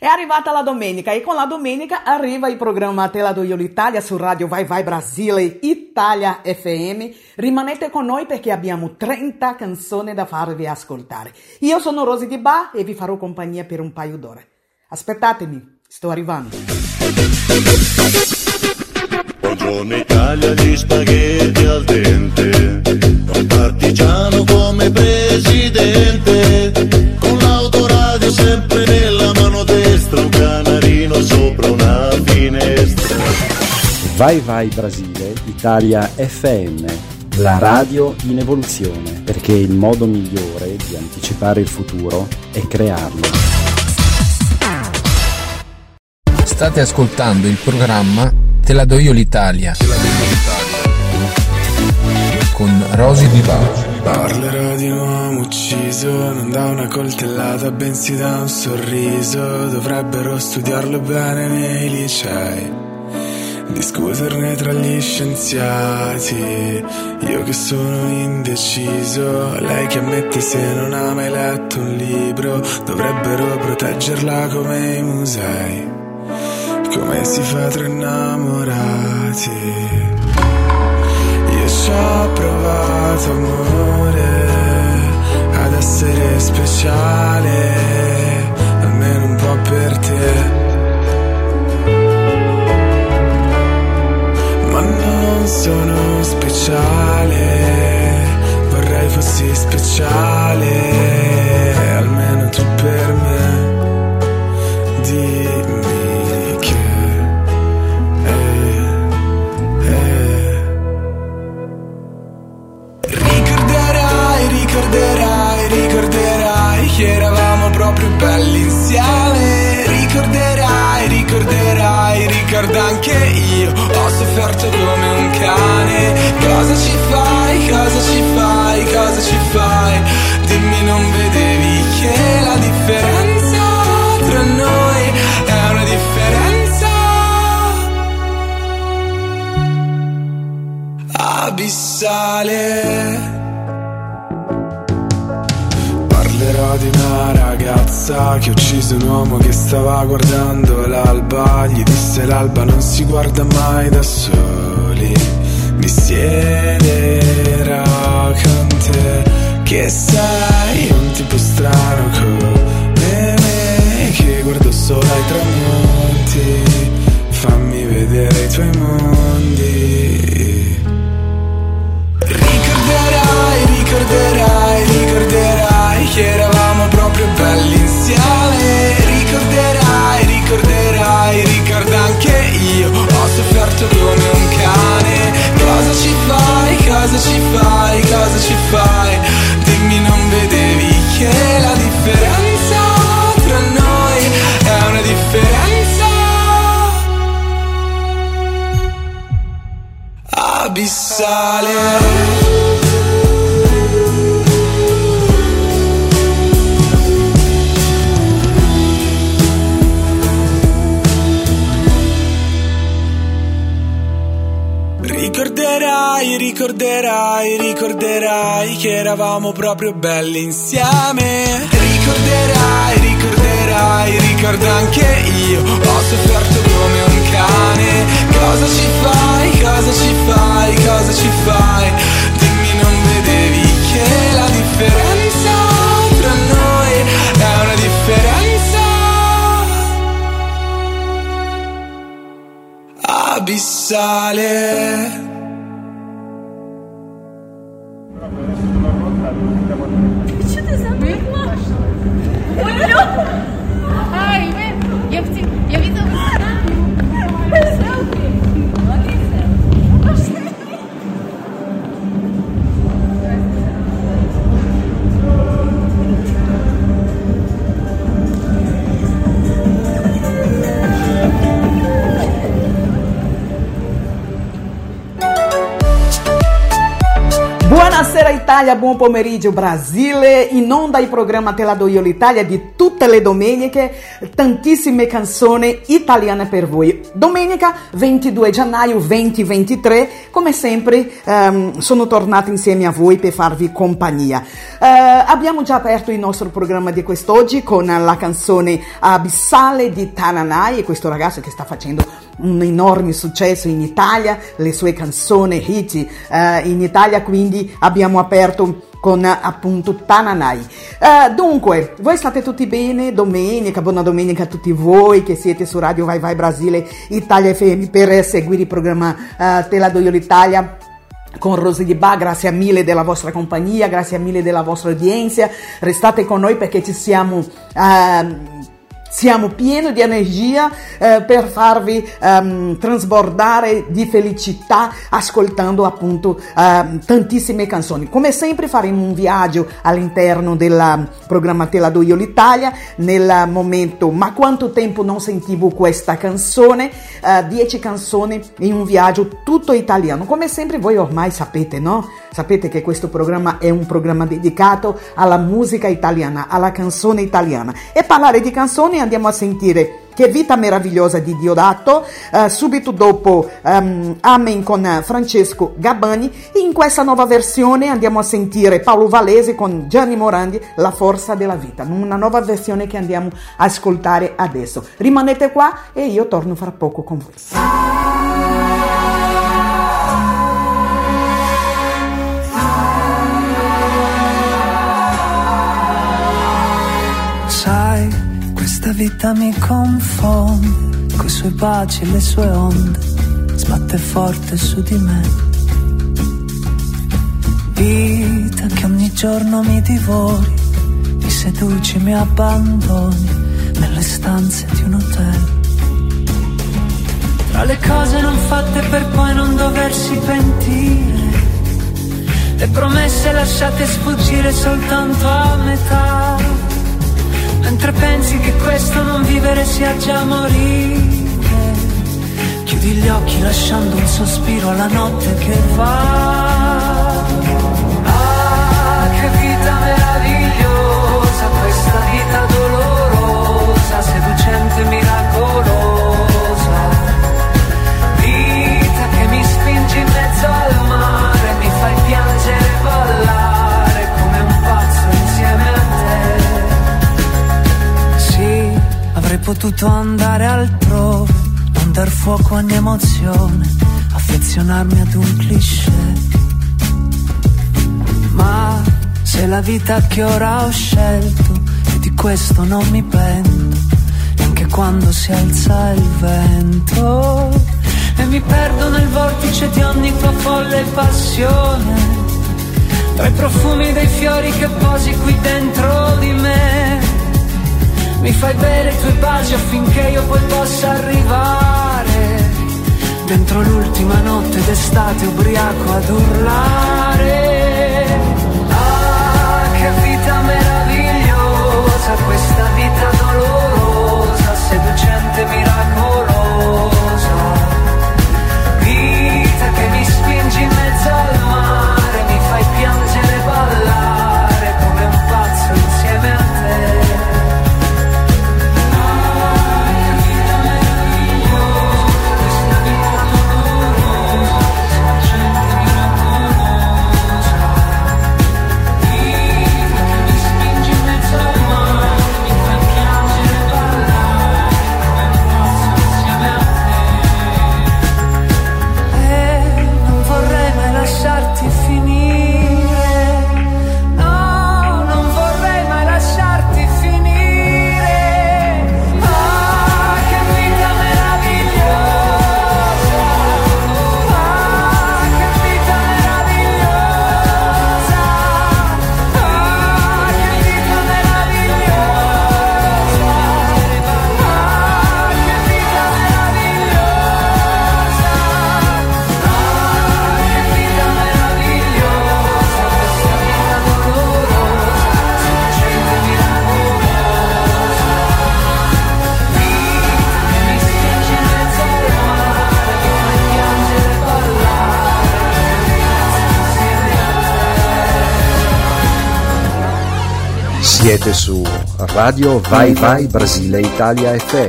È arrivata la domenica e con la domenica arriva il programma Tela do Io l'Italia su Radio Vai Vai Brasile Italia FM. Rimanete con noi perché abbiamo 30 canzoni da farvi ascoltare. Io sono Rosy Di Ba e vi farò compagnia per un paio d'ore. Aspettatemi, sto arrivando. Buongiorno Italia, gli spaghetti al dente, un partigiano come presidente, Vai Vai Brasile, Italia FM, la radio in evoluzione, perché il modo migliore di anticipare il futuro è crearlo. State ascoltando il programma Te la do io l'Italia con Rosy Di Bari. Parlerò di un uomo ucciso, non da una coltellata, bensì da un sorriso. Dovrebbero studiarlo bene nei licei, discuterne tra gli scienziati. Io che sono indeciso, lei che ammette se non ha mai letto un libro, dovrebbero proteggerla come i musei. Come si fa tra innamorati? Io ci ho provato amore ad essere speciale, almeno un po' per te. Sono speciale, vorrei fossi speciale, almeno tu per me. Dimmi che. Ricorderai, ricorderai, ricorderai che eravamo proprio belli insieme. Ricorderai, ricorderai, ricorda anche io. Ho sofferto come un cane. Cosa ci fai, cosa ci fai, cosa ci fai? Dimmi, non vedevi che la differenza tra noi è una differenza abissale. Parlerò di una ragazza che ha ucciso un uomo che stava guardando l'alba. Gli disse l'alba non si guarda mai da soli. Mi siederò con te, che sei un tipo strano come me, che guardo solo ai tramonti. Fammi vedere i tuoi mondi. Ricorderai, ricorderai, ricorderai che eravamo proprio belli insieme. Ricorderai, ricorderai, ricorda anche io. Ho sofferto come un cane. Cosa ci fai, cosa ci fai, cosa ci fai? Dimmi, non vedevi che la differenza tra noi è una differenza abissale. Ricorderai, ricorderai, che eravamo proprio belli insieme. Ricorderai, ricorderai, ricorda anche io. Ho sofferto come un cane. Cosa ci fai, Italia, buon pomeriggio Brasile, in onda il programma Te la do io l'Italia di tutte le domeniche, tantissime canzoni italiane per voi. Domenica 22 gennaio 2023, come sempre um, sono tornata insieme a voi per farvi compagnia. Uh, abbiamo già aperto il nostro programma di quest'oggi con la canzone Abissale di Tananai, questo ragazzo che sta facendo un enorme successo in Italia, le sue canzoni hit uh, in Italia, quindi abbiamo aperto con appunto Tananai. Uh, dunque, voi state tutti bene? Domenica, buona domenica a tutti voi che siete su Radio Vai Vai Brasile Italia FM per seguire il programma uh, Te do io l'Italia con Rosy di Ba, grazie mille della vostra compagnia, grazie mille della vostra udienza, restate con noi perché ci siamo uh, siamo pieni di energia eh, per farvi um, trasbordare di felicità ascoltando appunto uh, tantissime canzoni. Come sempre faremo un viaggio all'interno del programma Te la do io l'Italia nel momento ma quanto tempo non sentivo questa canzone? Uh, dieci canzoni in un viaggio tutto italiano. Come sempre voi ormai sapete, no? Sapete che questo programma è un programma dedicato alla musica italiana, alla canzone italiana. E parlare di canzoni andiamo a sentire Che vita meravigliosa di Diodato, uh, subito dopo um, Amen con Francesco Gabbani. In questa nuova versione andiamo a sentire Paolo Valese con Gianni Morandi, La forza della vita, una nuova versione che andiamo a ascoltare adesso. Rimanete qua e io torno fra poco con voi. Vita mi confonde, coi suoi baci e le sue onde, sbatte forte su di me. Vita che ogni giorno mi divori, mi seduci, mi abbandoni nelle stanze di un hotel. Tra le cose non fatte per poi non doversi pentire, le promesse lasciate sfuggire soltanto a metà Mentre pensi che questo non vivere sia già morire Chiudi gli occhi lasciando un sospiro alla notte che va potuto andare altrove, non dar fuoco a ogni emozione, affezionarmi ad un cliché. Ma se la vita che ora ho scelto e di questo non mi pento, neanche quando si alza il vento. E mi perdo nel vortice di ogni tua folle passione, tra i profumi dei fiori che posi qui dentro di me mi fai bere i tuoi baci affinché io poi possa arrivare. Dentro l'ultima notte d'estate ubriaco ad urlare. Ah, che vita meravigliosa Questa vita dolorosa Seducente, miracolosa Siete su Radio Vai Vai Brasile Italia FM.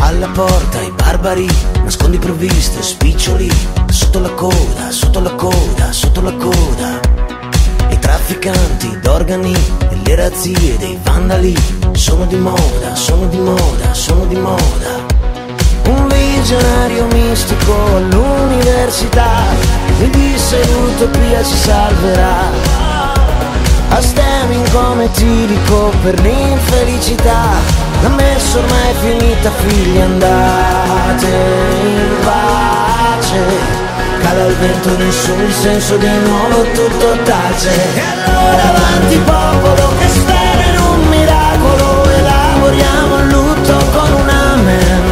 Alla porta i barbari, nascondi provviste, spiccioli, sotto la coda, sotto la coda, sotto la coda. I trafficanti d'organi e le razzie dei vandali di moda, sono di moda, sono di moda. Un visionario mistico all'università mi disse l'utopia ci salverà. A stemming come tirico per l'infelicità La messa ormai è finita figli andate in pace Cala il vento nessun senso di nuovo tutto tace E allora avanti popolo che Elaboriamo il lutto con un amen.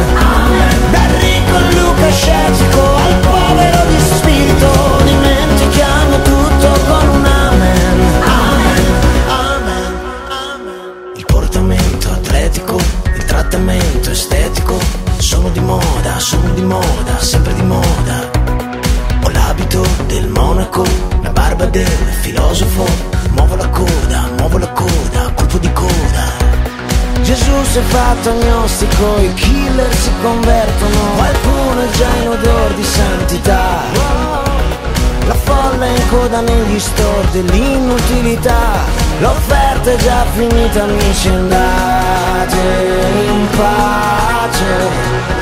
Dal ricco lucascetico al povero di spirito Dimentichiamo tutto con un amen. Amen, amen. Il portamento atletico, il trattamento estetico. Sono di moda, sono di moda, sempre di moda. Ho l'abito del monaco, la barba del filosofo. Muovo la coda, muovo la coda, colpo di coda Gesù si è fatto agnostico, i killer si convertono Qualcuno è già in odor di santità. La folla è in coda negli store dell'inutilità L'offerta è già finita amici andate in pace.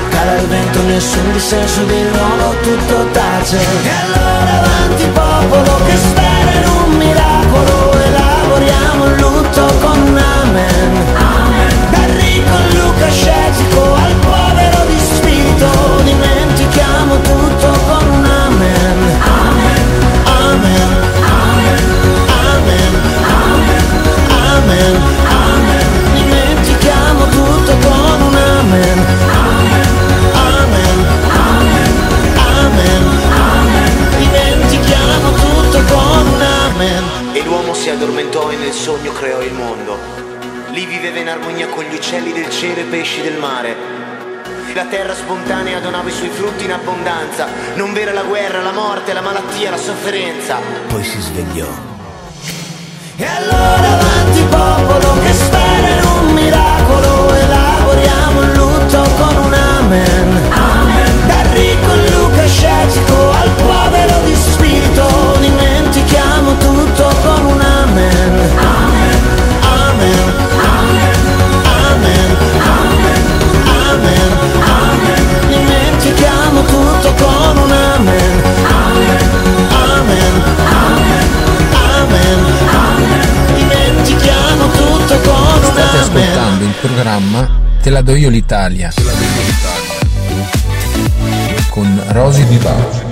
Cala il vento nessun dissenso di nuovo tutto tace. E allora avanti popolo che spera in un miracolo Elaboriamo il lutto con amen amen E l'uomo si addormentò e nel sogno creò il mondo. Lì viveva in armonia con gli uccelli del cielo e pesci del mare. La terra spontanea donava i suoi frutti in abbondanza. Non vera la guerra, la morte, la malattia, la sofferenza. Poi si svegliò E allora avanti popolo che spera in un miracolo Elaboriamo il lutto con un amen Dal ricco il lucascetico programma Te la do io l'Italia con Rosy Di Bala.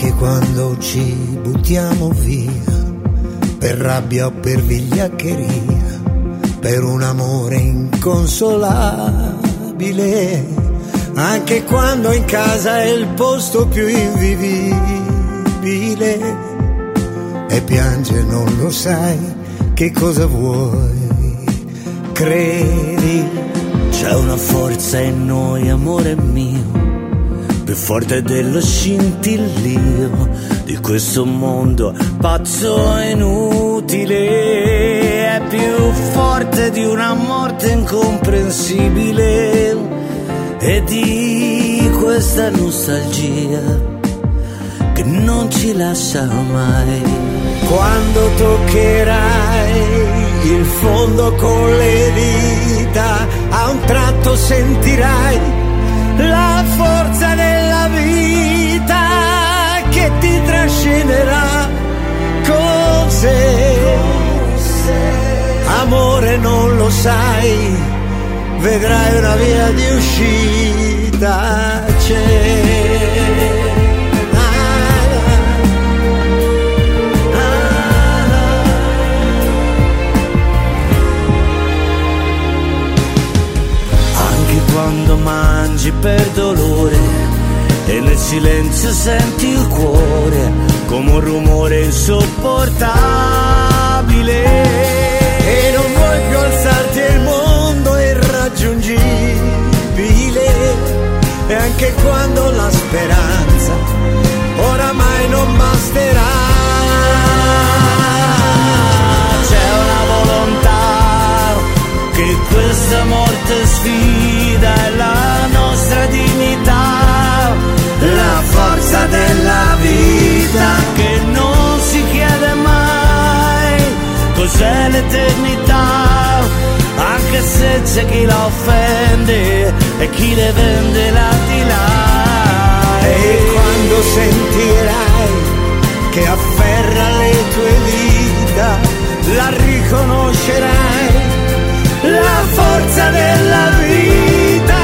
anche quando ci buttiamo via, per rabbia o per vigliaccheria, per un amore inconsolabile, anche quando in casa è il posto più invivibile e piange non lo sai che cosa vuoi, credi. C'è una forza in noi, amore mio, più forte dello scintillio di questo mondo pazzo e inutile. È più forte di una morte incomprensibile e di questa nostalgia che non ci lascia mai. Quando toccherai il fondo con le dita, a un tratto sentirai la forza della vita che ti trascinerà con sé. Amore non lo sai, vedrai una via di uscita c'è. Ah, ah, ah. quando mangi per dolore e nel silenzio senti il cuore come un rumore insopportabile e non vuoi più alzare irraggiungibile. E anche quando la speranza oramai non basterà. C'è una volontà che questa morte sfida è la nostra dignità, la forza della vita che non si chiede mai cos'è l'eternità, anche se c'è chi la offende e chi le vende là di là. E quando sentirai che afferra le tue dita, la riconoscerai, la forza della vita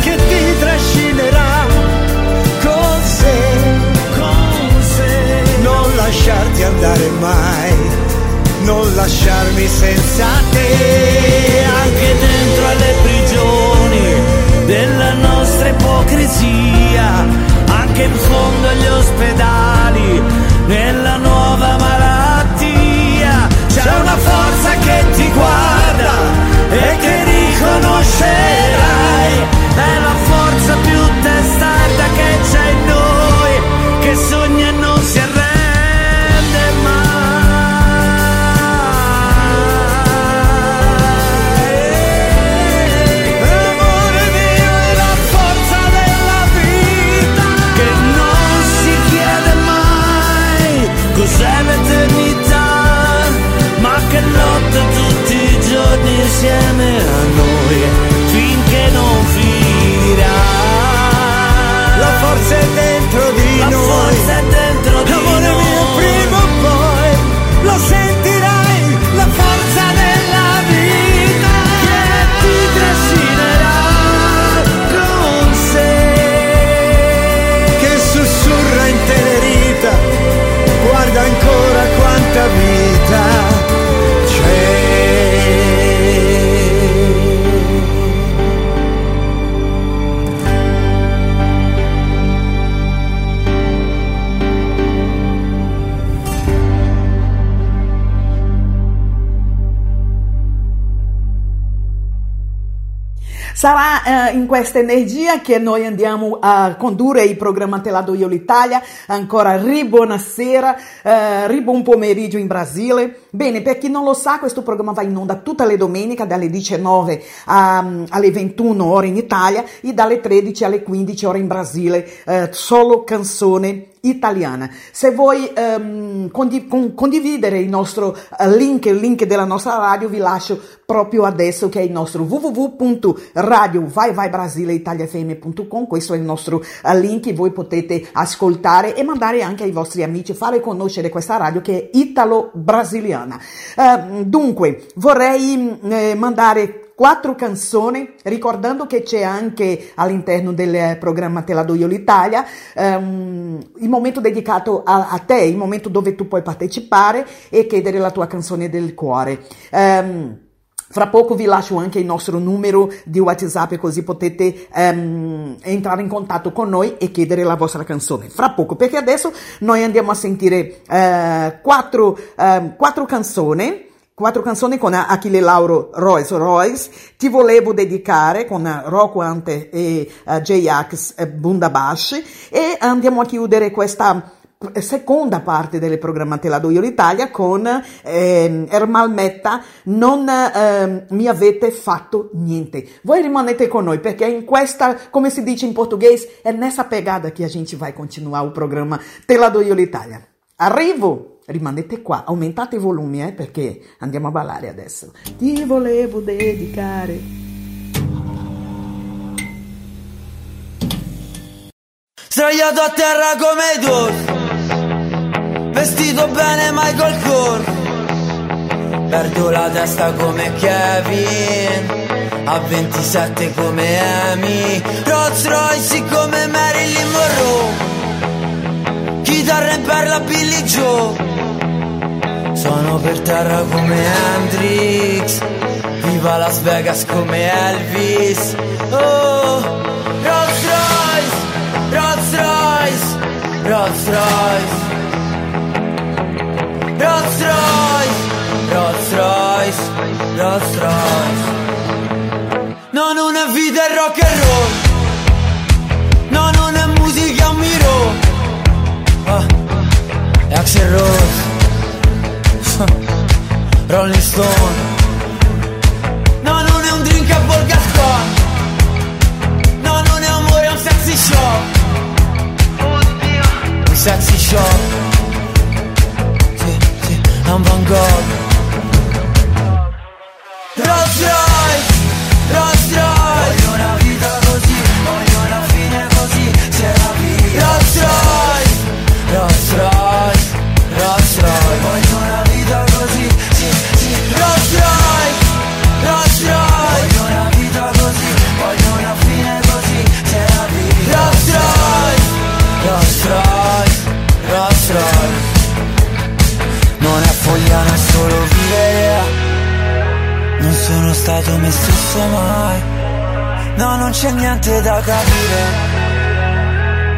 che ti trascinerà con sé, con sé. non lasciarti andare mai, non lasciarmi senza te. Dentro alle prigioni della nostra ipocrisia, anche in fondo agli ospedali, nella nuova malattia, c'è una forza che ti guarda e che riconoscerai, In questa energia che noi andiamo a condurre il programma Telado Io l'Italia. Ancora ribuonasera, eh, ribuon pomeriggio in Brasile. Bene, per chi non lo sa, questo programma va in onda tutte le domeniche dalle 19 a- alle 21 ore in Italia e dalle 13 alle 15 ore in Brasile. Eh, solo canzone italiana. Se vuoi ehm, condi- con- condividere il nostro eh, link, il link della nostra radio, vi lascio proprio adesso che è il nostro www.radio.vaivaibrasileitaliafm.com questo è il nostro eh, link voi potete ascoltare e mandare anche ai vostri amici, fare conoscere questa radio che è italo-brasiliana. Eh, dunque, vorrei mm, eh, mandare quattro canzoni, ricordando che c'è anche all'interno del eh, programma Te la do io l'Italia ehm, il momento dedicato a, a te, il momento dove tu puoi partecipare e chiedere la tua canzone del cuore. Ehm, Fra poco vi lascio anche il nostro numero di WhatsApp così potete ehm, entrare in contatto con noi e chiedere la vostra canzone. Fra poco, perché adesso noi andiamo a sentire eh, quattro, ehm, quattro canzoni. Quattro canzoni con Achille Lauro Royce Royce, Ti volevo dedicare con Rocco Ante e uh, J-Ax Bundabash e andiamo a chiudere questa seconda parte del programma Te la do io l'Italia con ehm, Ermal Metta non ehm, mi avete fatto niente. Voi rimanete con noi perché in questa come si dice in português è nessa pegada che a gente vai continuar o programma Te la do io l'Italia arrivo rimanete qua aumentate i volumi eh, perché andiamo a ballare adesso. Ti volevo dedicare Sdraiato a terra come Dor Vestito bene Michael Kors Perdo la testa come Kevin A 27 come Amy. Rolls Royce come Marilyn Monroe Chitarra in perla Billy Joe. Sono per terra come Hendrix. Viva Las Vegas come Elvis. Oh Rolls Royce Rolls Royce Rolls Royce. Rolls Royce Rolls Royce Rolls Royce. No, non è vita è rock and roll. No, non è musica, un miro Axel Rose. Rolling Stone. No, non è un drink a Volgascon No, non è amore, è un sexy show. Un sexy show. Sì, sì, è un Van Gogh. Rolls me stesso mai. No, non c'è niente da capire.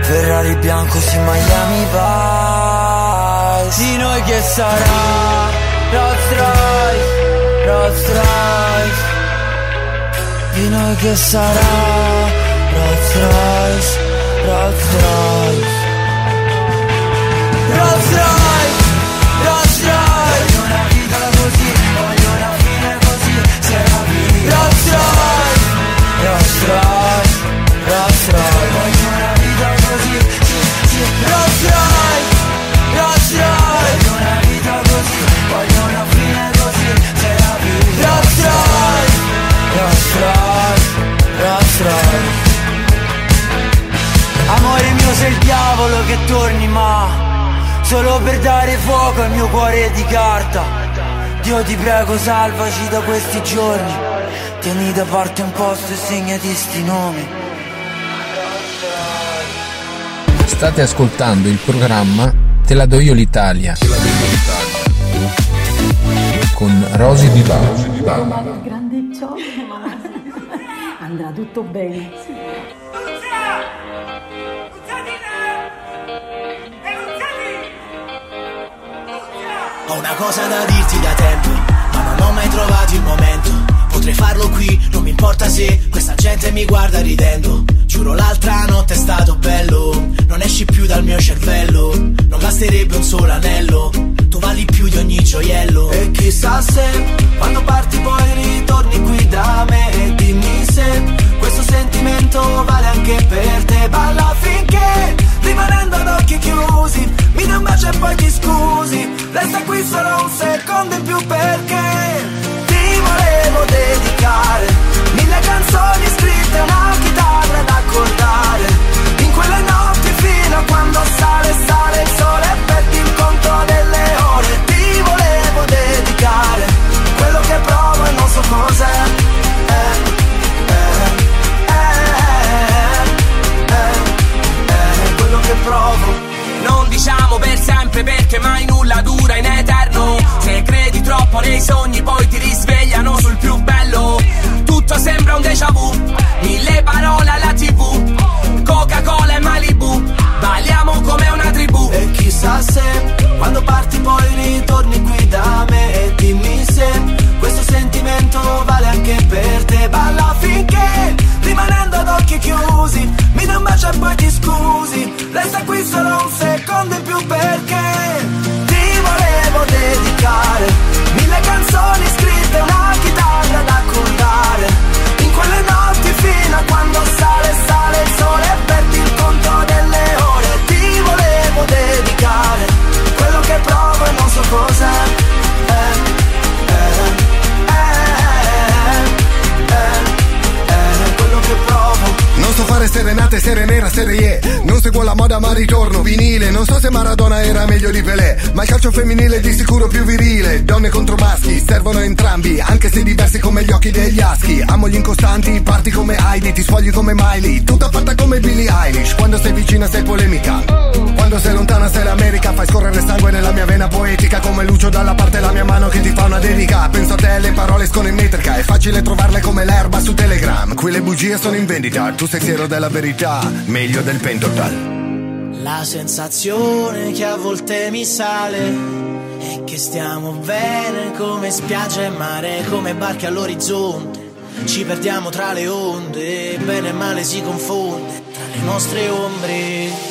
Ferrari bianco sì, Miami Vice. Di noi che sarà Rolls Royce Rolls Royce. Di noi che sarà Rolls Royce Rolls Royce. Rolls Royce Rolls Royce Voglio una vita così Rolls Royce Voglio una vita così Voglio una fine così Se la Rolls Royce Rolls Royce Amore mio sei il diavolo che torni ma Solo per dare fuoco al mio cuore di carta. Dio ti prego salvaci da questi giorni Tieni da parte un posto e segnati sti nomi State ascoltando il programma Te la do io l'Italia con Rosy Di Bala. Grande ciò, andrà tutto bene. Ho una cosa da dirti da tempo, ma non ho mai trovato il momento. Potrei farlo qui, non mi importa se questa gente mi guarda ridendo. Giuro l'altra notte è stato bello, non esci più dal mio cervello. Non basterebbe un solo anello, tu vali più di ogni gioiello. E chissà se quando parti poi ritorni qui da me e dimmi se questo sentimento vale anche per te. Balla finché rimanendo ad occhi chiusi, mi dai un bacio e poi ti scusi. Resta qui solo un secondo in più perché volevo dedicare mille canzoni scritte una chitarra da accordare. In quelle parole escono in metrica È facile trovarle come l'erba su Telegram Qui le bugie sono in vendita Tu sei siero della verità Meglio del pentotal La sensazione che a volte mi sale è che stiamo bene come spiaggia e mare, come barche all'orizzonte. Ci perdiamo tra le onde, bene e male si confonde tra le nostre ombre.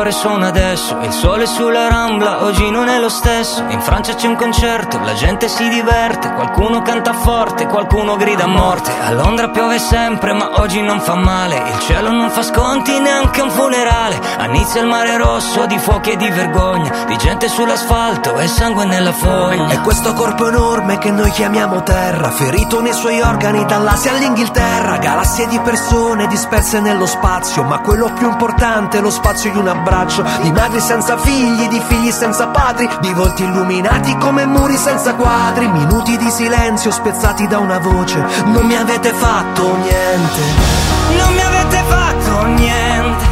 Sanno che ore sono adesso Il sole sulla rambla oggi non è lo stesso. In Francia c'è un concerto, la gente si diverte Qualcuno canta forte, qualcuno grida a morte. A Londra piove sempre ma oggi non fa male. Il cielo non fa sconti neanche un funerale. A Nizza il mare rosso di fuochi e di vergogna Di gente sull'asfalto e sangue nella foglia E questo corpo enorme che noi chiamiamo terra, ferito nei suoi organi dall'Asia all'Inghilterra, galassie di persone disperse nello spazio, ma quello più importante è lo spazio di un abbraccio, di madri senza figli, di figli senza padri, di volti illuminati come muri senza quadri, minuti di silenzio spezzati da una voce, non mi avete fatto niente. Non mi avete fatto niente,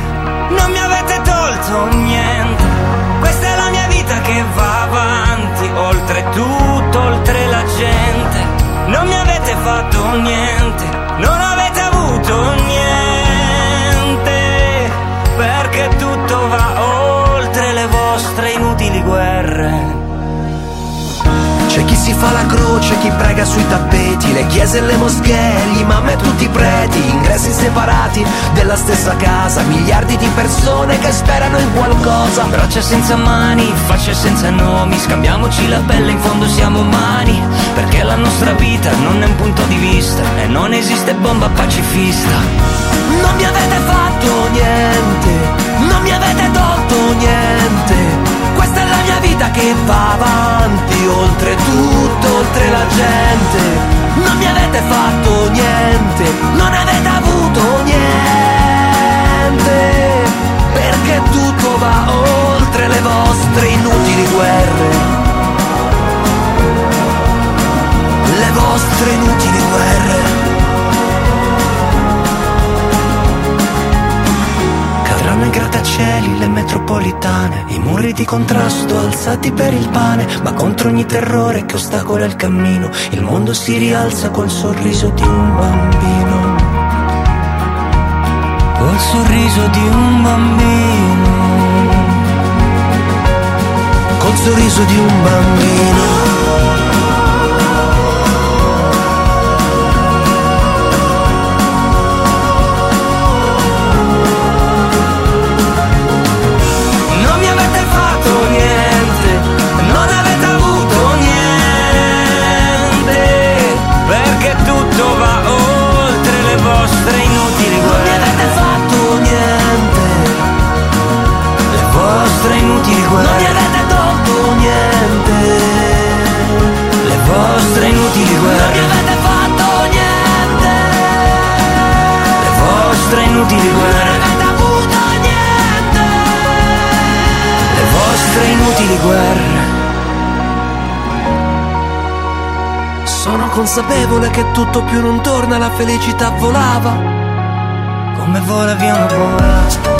non mi avete tolto niente. Questa è la mia vita che va avanti, oltre tutto, oltre la gente. Non mi avete fatto niente, non avete si fa la croce, chi prega sui tappeti, le chiese e le moschee, gli imam e tutti i preti, ingressi separati della stessa casa, miliardi di persone che sperano in qualcosa. Braccia senza mani, facce senza nomi, scambiamoci la pelle, in fondo siamo umani, perché la nostra vita non è un punto di vista e non esiste bomba pacifista. Non mi avete fatto niente, non mi avete tolto niente. Vita che va avanti, oltre tutto, oltre la gente. Non mi avete fatto niente, non avete avuto niente. Perché tutto va oltre le vostre inutili guerre. Le vostre inutili guerre. Grattacieli, le metropolitane, i muri di contrasto alzati per il pane, ma contro ogni terrore che ostacola il cammino, il mondo si rialza col sorriso di un bambino. Col sorriso di un bambino. Col sorriso di un bambino. Guerre. Avuto niente, le vostre inutili guerre. Sono consapevole che tutto più non torna, la felicità volava. Come vola via una bolla.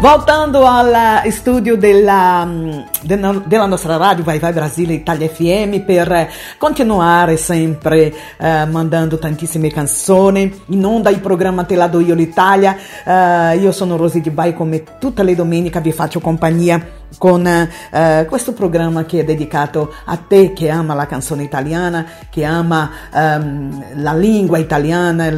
Voltando al studio della, mm, della, nostra radio Vai Vai Brasile Italia FM per eh, continuare sempre eh, mandando tantissime canzoni in onda il programma Te la do io l'Italia. Eh, io sono Rosy Di Bai come tutte le domeniche vi faccio compagnia con eh, questo programma che è dedicato a te che ama la canzone italiana, che ama ehm, la lingua italiana,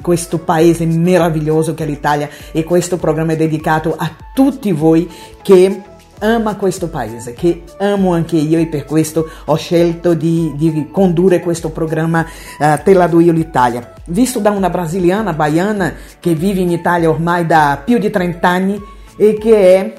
questo paese meraviglioso che è l'Italia. E questo programma è dedicato a tutti voi che ama questo paese, che amo anche io e per questo ho scelto di, di condurre questo programma eh, Te la do io l'Italia. Visto da una brasiliana baiana che vive in Italia ormai da più di 30 anni, e che è,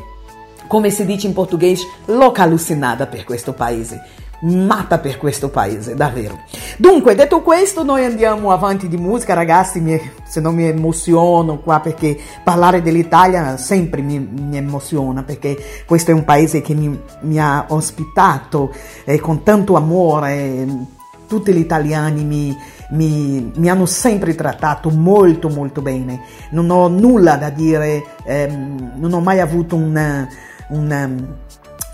come si dice in portoghese, louca allucinata per questo paese. Matta per questo paese, davvero. Dunque, detto questo, noi andiamo avanti di musica, ragazzi. Mi, se non mi emoziono qua perché parlare dell'Italia sempre mi, mi emoziona perché questo è un paese che mi, mi ha ospitato eh, con tanto amore. Tutti gli italiani mi, mi, mi, hanno sempre trattato molto molto bene, non ho nulla da dire, ehm, non ho mai avuto un, un,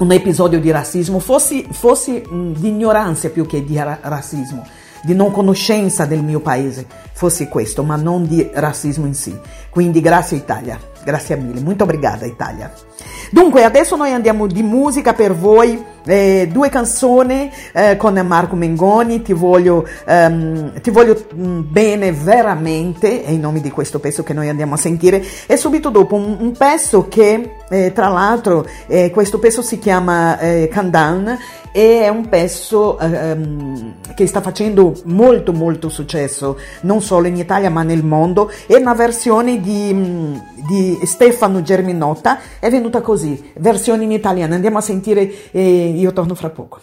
un episodio di razzismo, fossi, fossi mh, di ignoranza più che di ra- razzismo, di non conoscenza del mio paese, fosse questo, ma non di razzismo in sé. Quindi grazie Italia, grazie mille, molto obrigada Italia. Dunque, adesso noi andiamo di musica per voi, eh, due canzoni eh, con Marco Mengoni, ti voglio, ehm, ti voglio mh, bene veramente, è in nome di questo pezzo che noi andiamo a sentire, e subito dopo un, un pezzo che, eh, tra l'altro, eh, questo pezzo si chiama eh, Kandan e è un pezzo ehm, che sta facendo molto molto successo, non solo in Italia ma nel mondo, è una versione di, di Stefano Germinotta, è venuta così, versione in italiano, andiamo a sentire e io torno fra poco.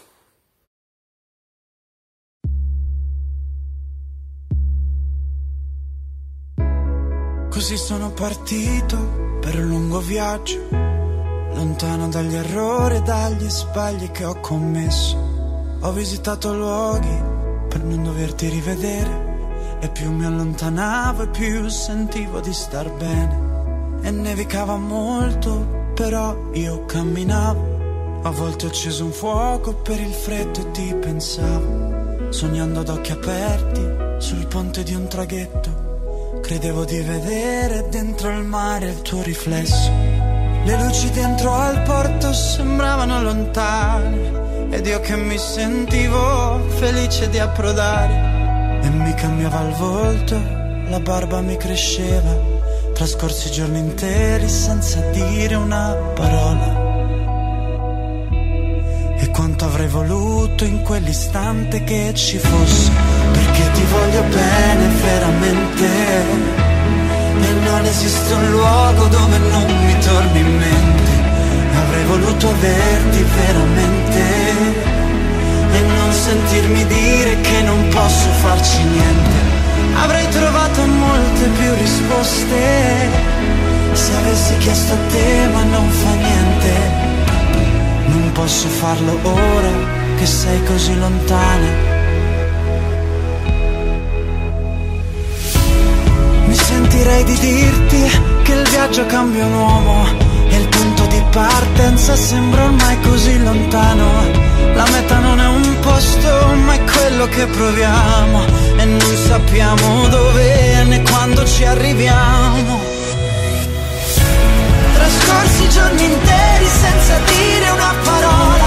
Così sono partito per un lungo viaggio, lontano dagli errori e dagli sbagli che ho commesso. Ho visitato luoghi per non doverti rivedere e più mi allontanavo e più sentivo di star bene. E nevicava molto, però io camminavo. A volte ho acceso un fuoco per il freddo e ti pensavo. Sognando ad occhi aperti sul ponte di un traghetto. Credevo di vedere dentro il mare il tuo riflesso. Le luci dentro al porto sembravano lontane. Ed io che mi sentivo felice di approdare. E mi cambiava il volto, la barba mi cresceva. Trascorsi giorni interi senza dire una parola. E quanto avrei voluto in quell'istante che ci fosse, perché ti voglio bene veramente. Non esiste un luogo dove non mi torni in mente. Avrei voluto averti veramente. E non sentirmi dire che non posso farci niente. Avrei trovato molte più risposte se avessi chiesto a te, ma non fa niente. Non posso farlo ora che sei così lontana. Sentirei di dirti che il viaggio cambia un uomo e il punto di partenza sembra ormai così lontano. La meta non è un posto, ma è quello che proviamo e non sappiamo dove né quando ci arriviamo. Trascorsi giorni interi senza dire una parola.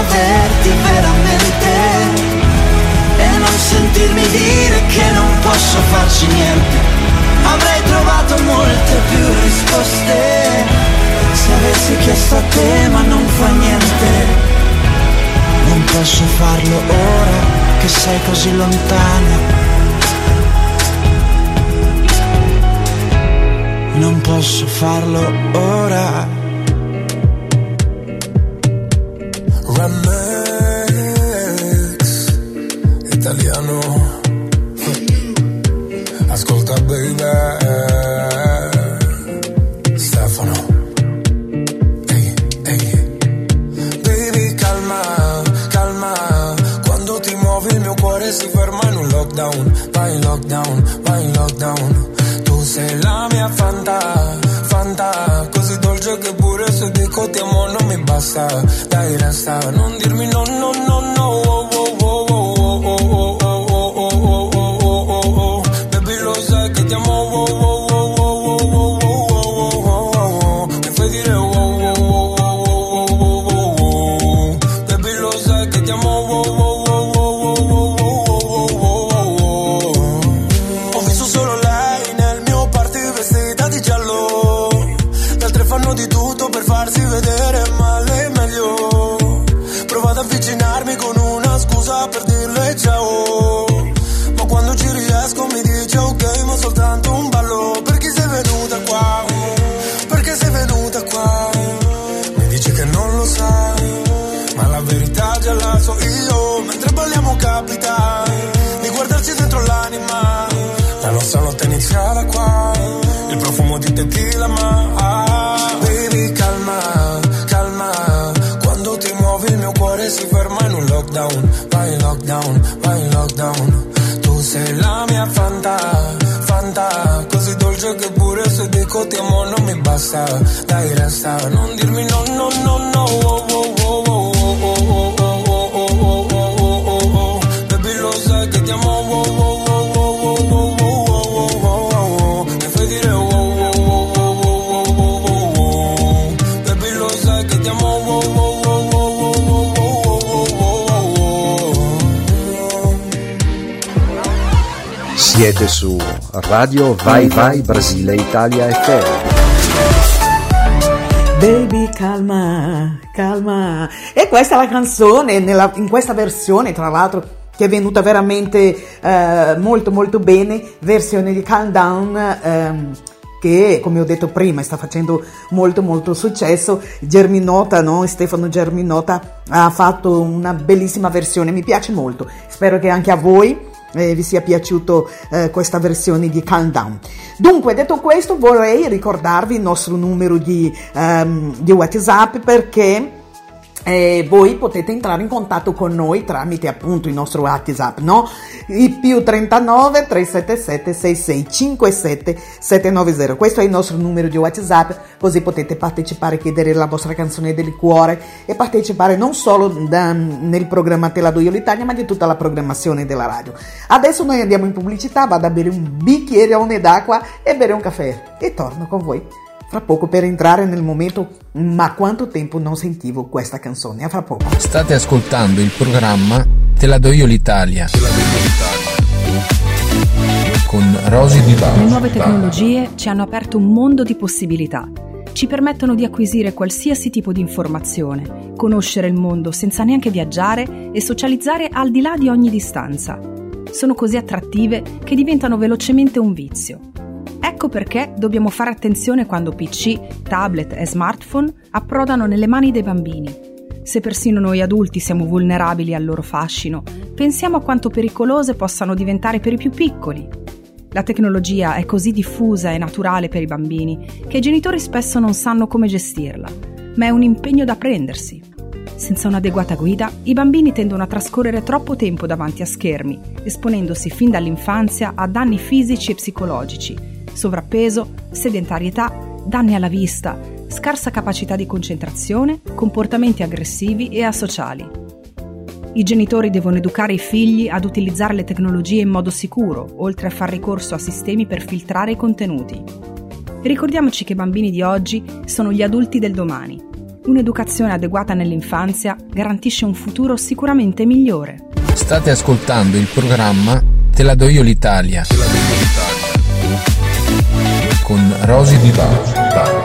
Averti veramente e non sentirmi dire che non posso farci niente. Avrei trovato molte più risposte se avessi chiesto a te, ma non fa niente. Non posso farlo ora che sei così lontana. Non posso farlo ora. Lockdown, vai in lockdown. Tu sei la mia fanta, fanta. Così dolce che pure se dico ti amo non mi basta. Dai, resta, non dirmi no, no, no, Radio Vai Vai Brasile Italia FM. Baby, calma, calma. E questa è la canzone, nella- in questa versione, tra l'altro, che è venuta veramente eh, molto molto bene, versione di Calm Down. ehm, che come ho detto prima sta facendo molto molto successo Germinota, no? Stefano Germinota ha fatto una bellissima versione mi piace molto spero che anche a voi eh, vi sia piaciuto eh, questa versione di Calm Down. Dunque, detto questo, vorrei ricordarvi il nostro numero di, ehm, di WhatsApp perché eh, voi potete entrare in contatto con noi tramite appunto il nostro WhatsApp, no? Il più 39 377 6657 790. Questo è il nostro numero di WhatsApp, così potete partecipare, chiedere la vostra canzone del cuore e partecipare non solo da- nel programma Te la do io l'Italia, ma di tutta la programmazione della radio. Adesso noi andiamo in pubblicità, vado a bere un bicchierone d'acqua e bere un caffè e torno con voi fra poco per entrare nel momento ma quanto tempo non sentivo questa canzone a fra poco State ascoltando il programma Te la do io l'Italia. Con Rosy Di Le Bari. nuove tecnologie ci hanno aperto un mondo di possibilità. Ci permettono di acquisire qualsiasi tipo di informazione, conoscere il mondo senza neanche viaggiare e socializzare al di là di ogni distanza. Sono così attrattive che diventano velocemente un vizio. Ecco perché dobbiamo fare attenzione quando PC, tablet e smartphone approdano nelle mani dei bambini. Se persino noi adulti siamo vulnerabili al loro fascino, pensiamo a quanto pericolose possano diventare per i più piccoli. La tecnologia è così diffusa e naturale per i bambini che i genitori spesso non sanno come gestirla, ma è un impegno da prendersi. Senza un'adeguata guida, i bambini tendono a trascorrere troppo tempo davanti a schermi, esponendosi fin dall'infanzia a danni fisici e psicologici, sovrappeso, sedentarietà, danni alla vista, scarsa capacità di concentrazione, comportamenti aggressivi e asociali. I genitori devono educare i figli ad utilizzare le tecnologie in modo sicuro, oltre a far ricorso a sistemi per filtrare i contenuti. Ricordiamoci che i bambini di oggi sono gli adulti del domani. Un'educazione adeguata nell'infanzia garantisce un futuro sicuramente migliore. State ascoltando il programma Te la do io l'Italia. Con Rosy Bari.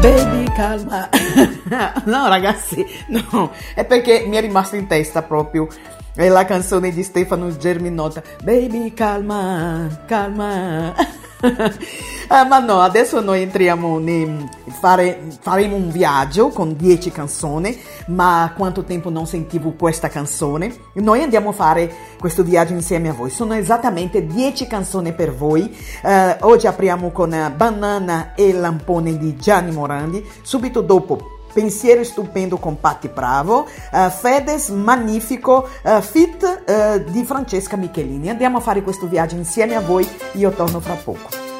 baby calma. No ragazzi no. È perché mi è rimasto in testa proprio. La canzone di Stefano Germinota. Baby calma calma Ah, ma no, adesso noi entriamo in fare, faremo un viaggio con 10 canzoni, ma quanto tempo non sentivo questa canzone? Noi andiamo a fare questo viaggio insieme a voi. Sono esattamente 10 canzoni per voi. Eh, oggi apriamo con eh, Banana e Lampone di Gianni Morandi, subito dopo Pensiero stupendo con Patti Bravo, eh, Fedes magnifico, eh, Fit eh, di Francesca Michelini. Andiamo a fare questo viaggio insieme a voi, io torno fra poco.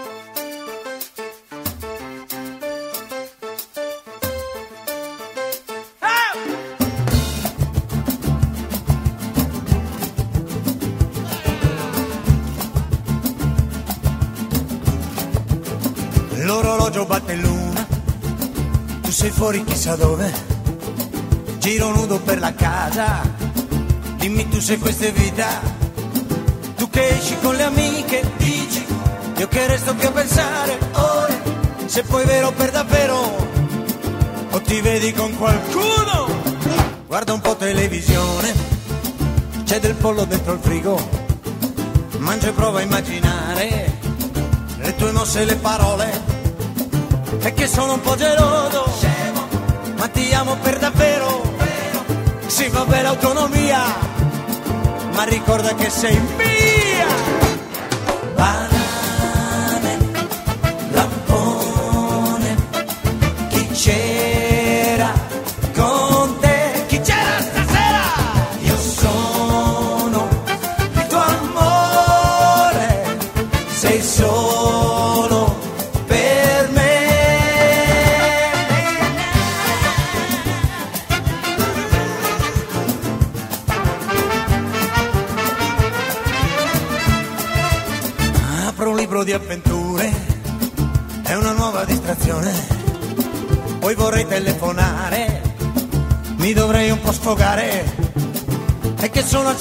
fuori chissà dove, giro nudo per la casa, dimmi tu se questa è vita, tu che esci con le amiche, dici, io che resto più a pensare ore, se poi vero per davvero, o ti vedi con qualcuno, guarda un po' televisione, c'è del pollo dentro il frigo, mangia e prova a immaginare le tue mosse e le parole, e che sono un po' geloso ma ti amo per davvero. Sì, vabbè l'autonomia, ma ricorda che sei mia. Vale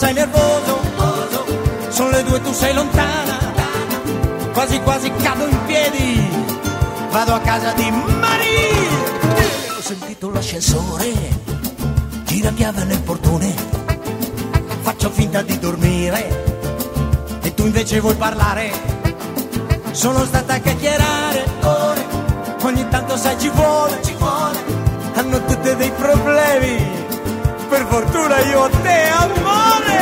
sei nervoso, sono le due tu sei lontana, quasi quasi cado in piedi, vado a casa di Maria. Eh, ho sentito l'ascensore, gira chiave nel portone, faccio finta di dormire. E tu invece vuoi parlare. Sono stata a chiacchierare ore, ogni tanto sai ci vuole, ci vuole, hanno tutti dei problemi. per fortuna io te amore.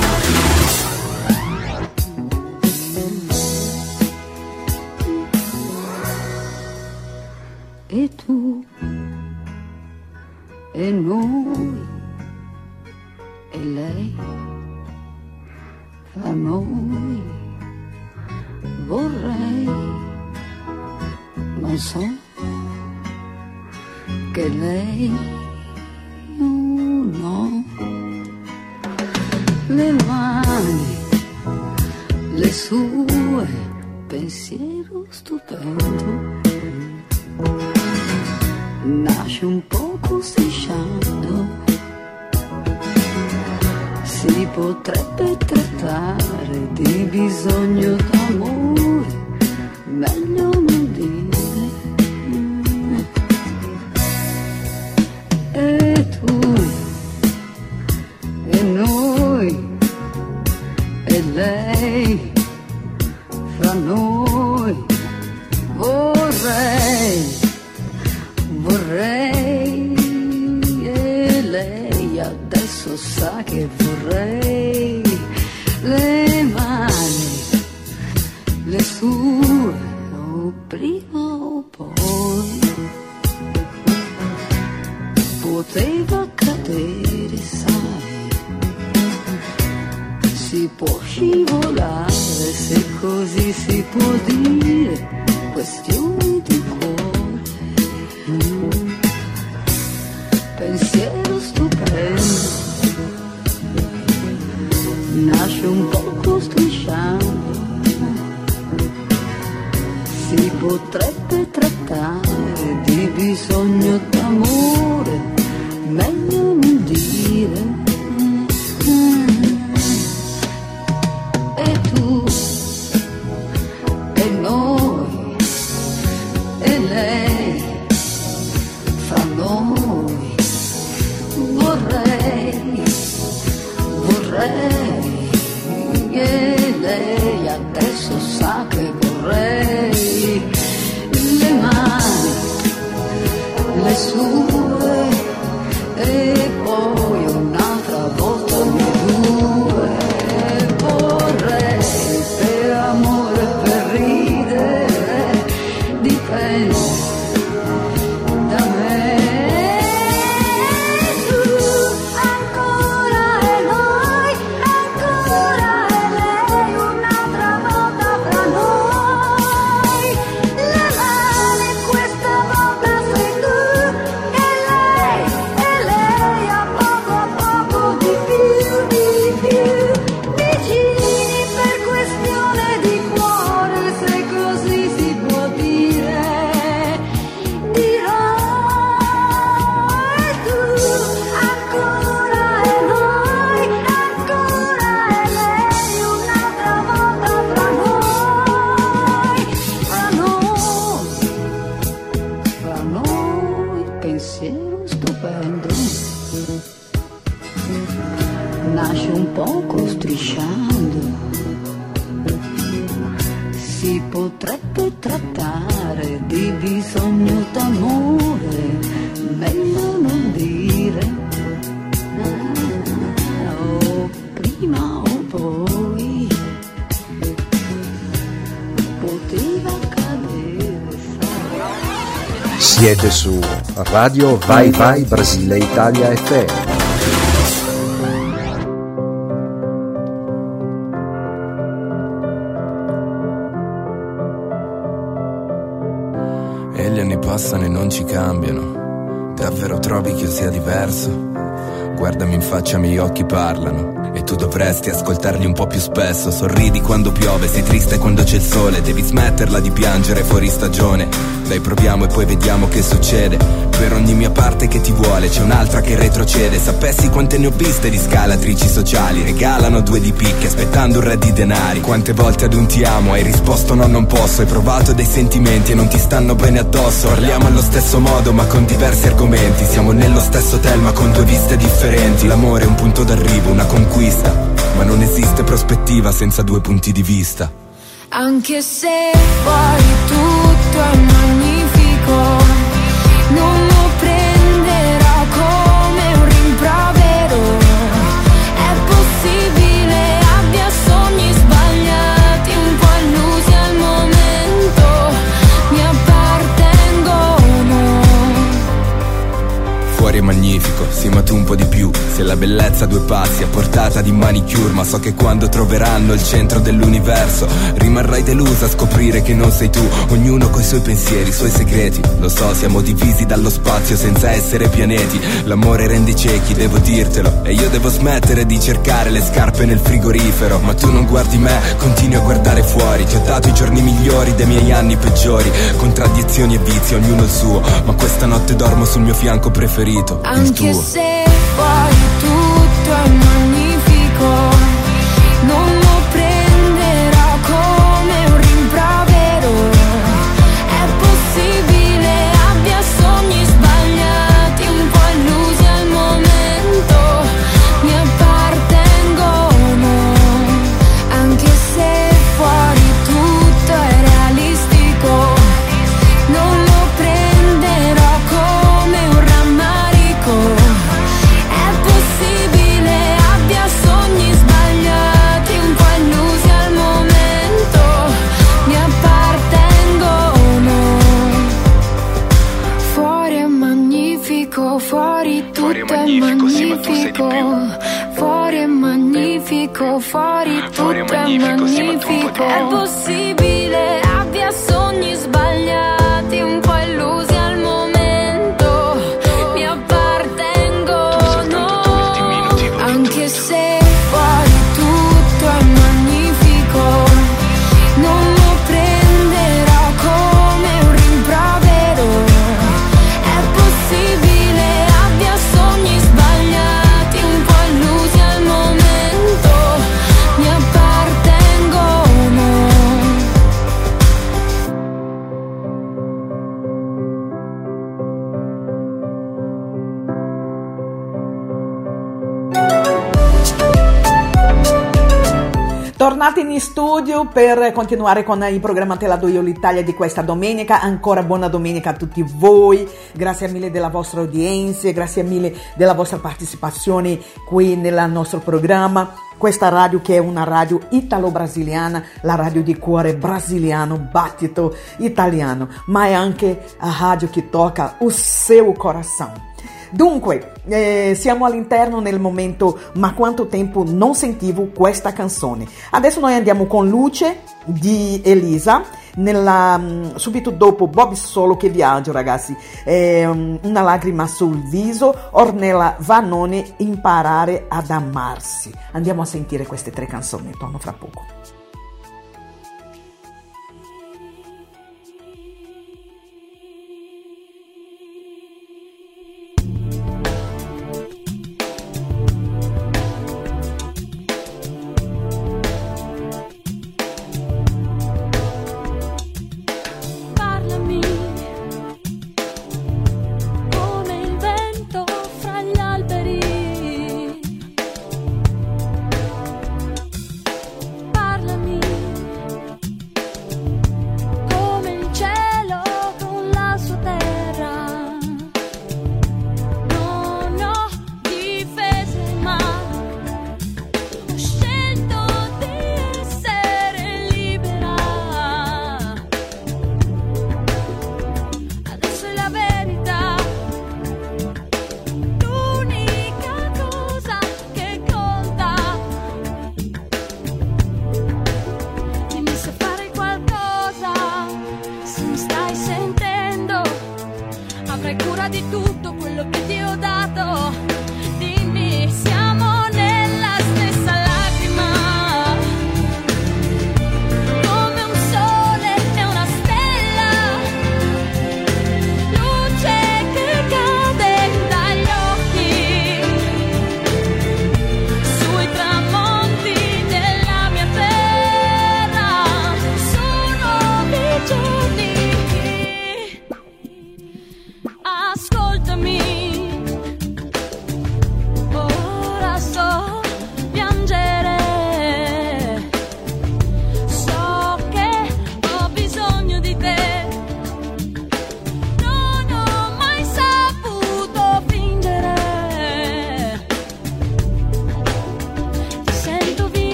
Siete su Radio Vai Vai Brasile Italia FM. E gli anni passano e non ci cambiano. Davvero trovi che io sia diverso? Guardami in faccia, i miei occhi parlano. E tu dovresti ascoltarli un po' più spesso. Sorridi quando piove, sei triste quando c'è il sole. Devi smetterla di piangere fuori stagione. Dai, proviamo e poi vediamo che succede. Per ogni mia parte che ti vuole, c'è un'altra che retrocede. Sapessi quante ne ho viste di scalatrici sociali. Regalano due di picche aspettando un re di denari. Quante volte ad un ti amo hai risposto no, non posso. Hai provato dei sentimenti e non ti stanno bene addosso. Parliamo allo stesso modo, ma con diversi argomenti. Siamo nello stesso hotel, ma con due viste differenti. L'amore è un punto d'arrivo, una conquista. Ma non esiste prospettiva senza due punti di vista. Anche se poi tutto è magnifico, tu un po' di più. Se la bellezza a due passi a portata di manicure Ma so che quando troveranno il centro dell'universo Rimarrai delusa a scoprire che non sei tu. Ognuno coi suoi pensieri, i suoi segreti. Lo so, siamo divisi dallo spazio senza essere pianeti. L'amore rende ciechi, devo dirtelo. E io devo smettere di cercare le scarpe nel frigorifero. Ma tu non guardi me, continui a guardare fuori. Ti ho dato i giorni migliori dei miei anni peggiori. Contraddizioni e vizi, ognuno il suo. Ma questa notte dormo sul mio fianco preferito, il Anche tuo. se poi in studio per continuare con il programma Te la do io l'Italia di questa domenica. Ancora buona domenica a tutti voi. Grazie mille della vostra udienza, grazie mille della vostra partecipazione qui nel nostro programma. Questa radio che è una radio italo-brasiliana, la radio di cuore brasiliano, battito italiano, ma è anche a radio che tocca il seu coração. Dunque, eh, siamo all'interno nel momento ma quanto tempo non sentivo questa canzone. Adesso noi andiamo con Luce di Elisa, nella, mm, subito dopo Bob Solo che viaggio ragazzi, eh, una lacrima sul viso, Ornella Vanone, imparare ad amarsi. Andiamo a sentire queste tre canzoni, torno fra poco.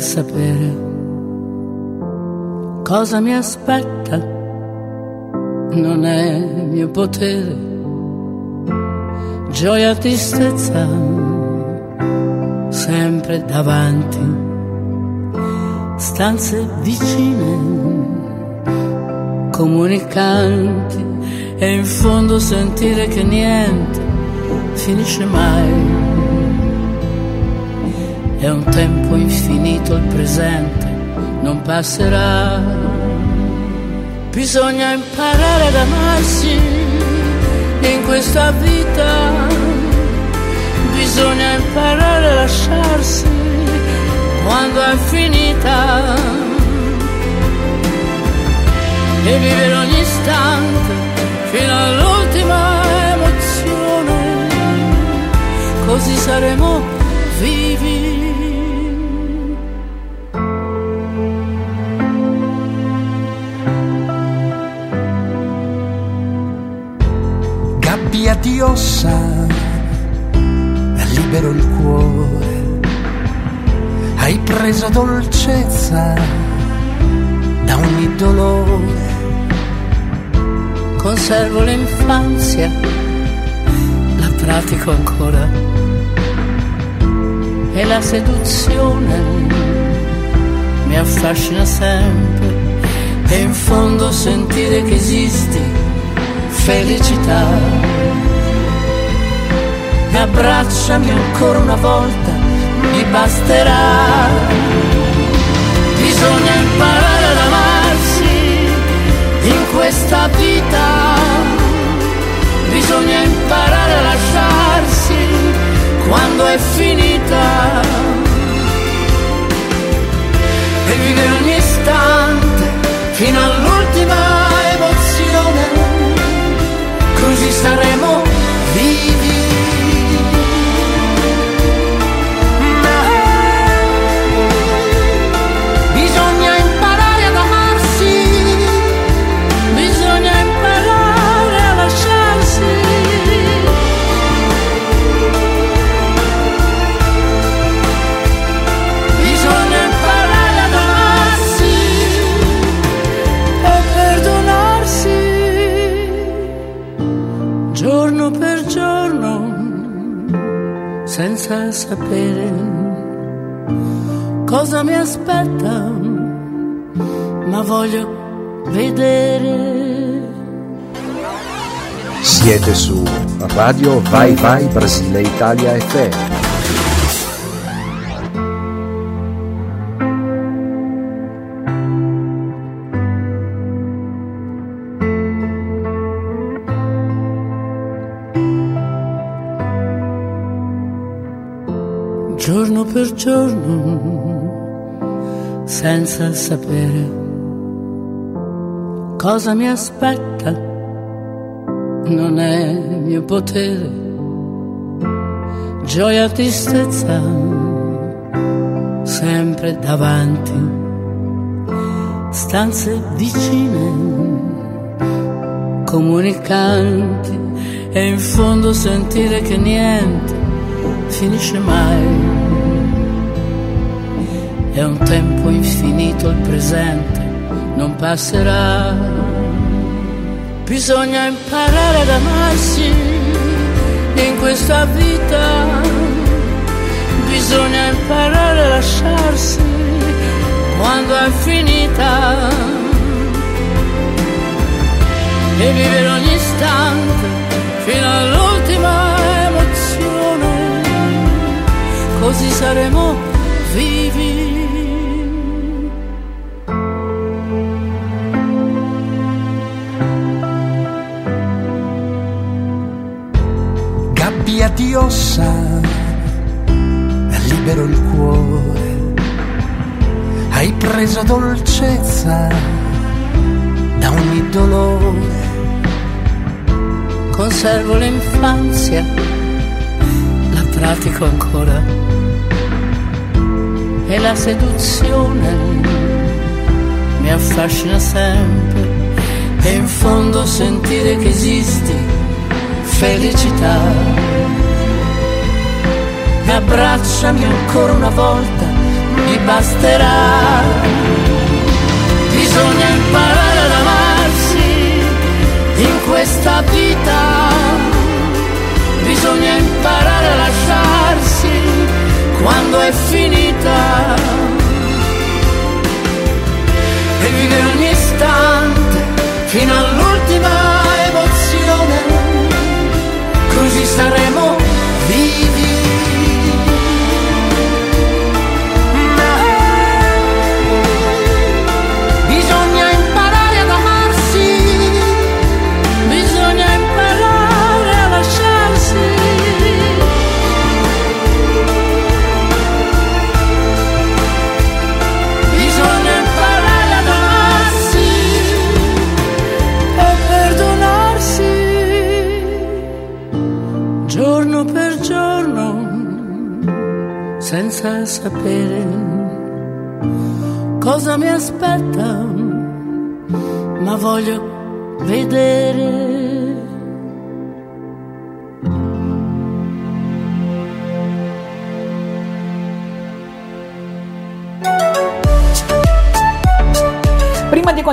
Sapere cosa mi aspetta, non è mio potere, gioia, tristezza, sempre davanti, stanze vicine, comunicanti, e in fondo sentire che niente finisce mai. È un tempo infinito il presente, non passerà. Bisogna imparare ad amarsi in questa vita, bisogna imparare a lasciarsi quando è finita e vivere ogni istante fino all'ultima emozione, così saremo vivi. Gabbia di ossa, libero il cuore, hai preso dolcezza da ogni dolore, Conservo l'infanzia, la pratico ancora. E la seduzione mi affascina sempre. E in fondo sentire che esisti felicità. Abbracciami ancora una volta, mi basterà. Bisogna imparare ad amarsi in questa vita, bisogna imparare a lasciarsi quando è finita sapere cosa mi aspetta, ma voglio vedere. Siete su Radio Vai Vai Brasile Italia FM. Senza sapere cosa mi aspetta, non è mio potere. Gioia, tristezza, sempre davanti, stanze vicine, comunicanti, e in fondo sentire che niente finisce mai. È un tempo infinito il presente, non passerà. Bisogna imparare ad amarsi in questa vita, bisogna imparare a lasciarsi quando è finita e vivere ogni istante fino all'ultima emozione, così saremo vivi. Gabbia di libero il cuore, hai preso dolcezza da ogni dolore, Conservo l'infanzia, la pratico ancora. E la seduzione mi affascina sempre. E in fondo sentire che esisti felicità abbracciami ancora una volta, mi basterà. Bisogna imparare ad amarsi in questa vita, bisogna imparare a lasciarsi quando è finita. E vivere ogni istante fino all'ultima emozione, così saremo senza sapere cosa mi aspetta, ma voglio vedere.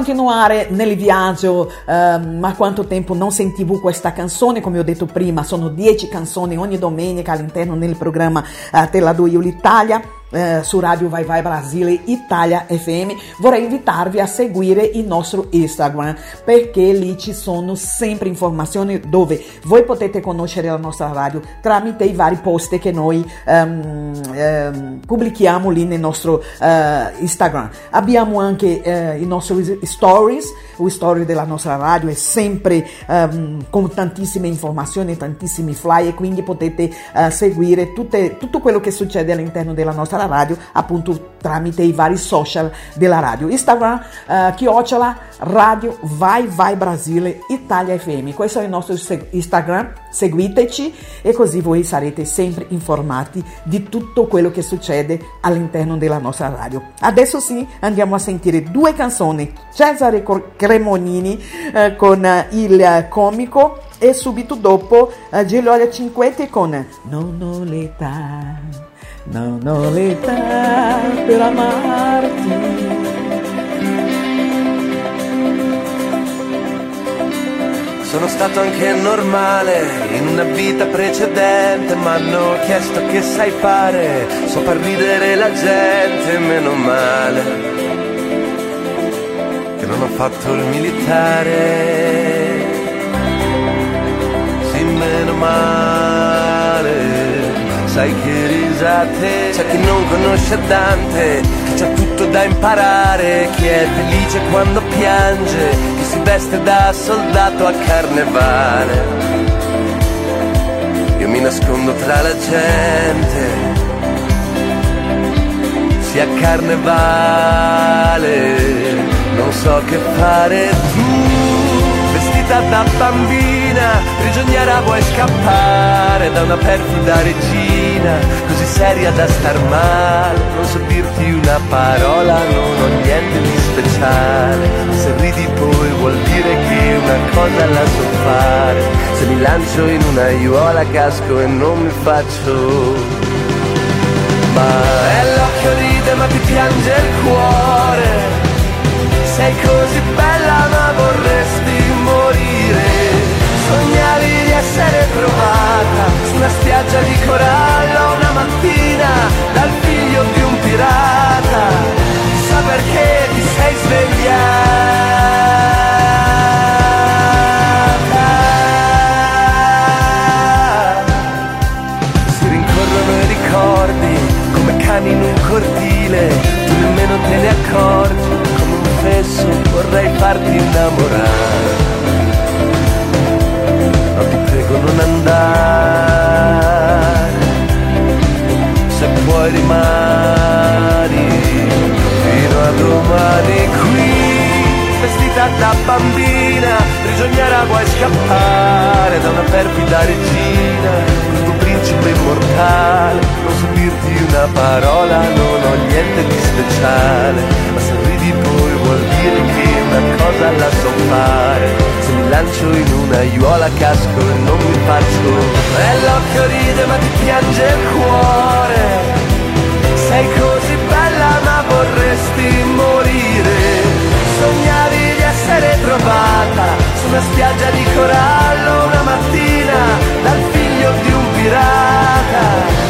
Continuare nel viaggio, ehm, ma quanto tempo non sentivo questa canzone, come ho detto prima, sono 10 canzoni ogni domenica all'interno del programma eh, Te la do io l'Italia. Eh, su Radio Vai Vai Brasile Italia FM, vorrei invitarvi a seguire il nostro Instagram perché lì ci sono sempre informazioni dove voi potete conoscere la nostra radio tramite i vari post che noi ehm, ehm, pubblichiamo lì nel nostro eh, Instagram. Abbiamo anche eh, i nostri stories, o story della nostra radio è sempre ehm, con tantissime informazioni, tantissimi flyer, quindi potete eh, seguire tutte- tutto quello che succede all'interno della nostra radio appunto tramite i vari social della radio. Instagram, eh, chiocciola, radio Vai Vai Brasile Italia FM. Questo è il nostro se- Instagram, seguiteci e così voi sarete sempre informati di tutto quello che succede all'interno della nostra radio. Adesso sì, andiamo a sentire due canzoni. Cesare Cremonini eh, con eh, il comico e subito dopo eh, Giulia Cinquetti con Non ho l'età, non ho l'età per amarti. Sono stato anche normale in una vita precedente, ma hanno chiesto che sai fare, so far ridere la gente, meno male, che non ho fatto il militare, sì meno male, sai che risate, c'è chi non conosce Dante, che c'ha tutto da imparare, chi è felice quando piange, chi si veste da soldato a carnevale. Io mi nascondo tra la gente, sia carnevale, non so che fare tu, vestita da prigioniera vuoi scappare da una perfida regina, così seria da star male, non so dirti una parola, non ho niente di speciale, se ridi poi vuol dire che una cosa la so fare, se mi lancio in una aiuola casco e non mi faccio ma è l'occhio ride ma ti piange il cuore. Sei così bella trovata su una spiaggia di corallo una mattina dal figlio di un pirata Chissà perché ti sei svegliata si rincorrono i ricordi come cani in un cortile, tu nemmeno te ne accorgi, come un fesso vorrei farti innamorare. Non andare, se puoi rimani fino a domani qui vestita da bambina, prigioniera vuoi scappare da una perfida regina, questo principe immortale, non so dirti una parola, non ho niente di speciale, ma se ridi poi vuol dire che una cosa la so fare, se mi lancio in una aiuola casco e non mi faccio E l'occhio ride ma ti piange il cuore. Sei così bella ma vorresti morire. Sognavi di essere trovata su una spiaggia di corallo una mattina dal figlio di un pirata.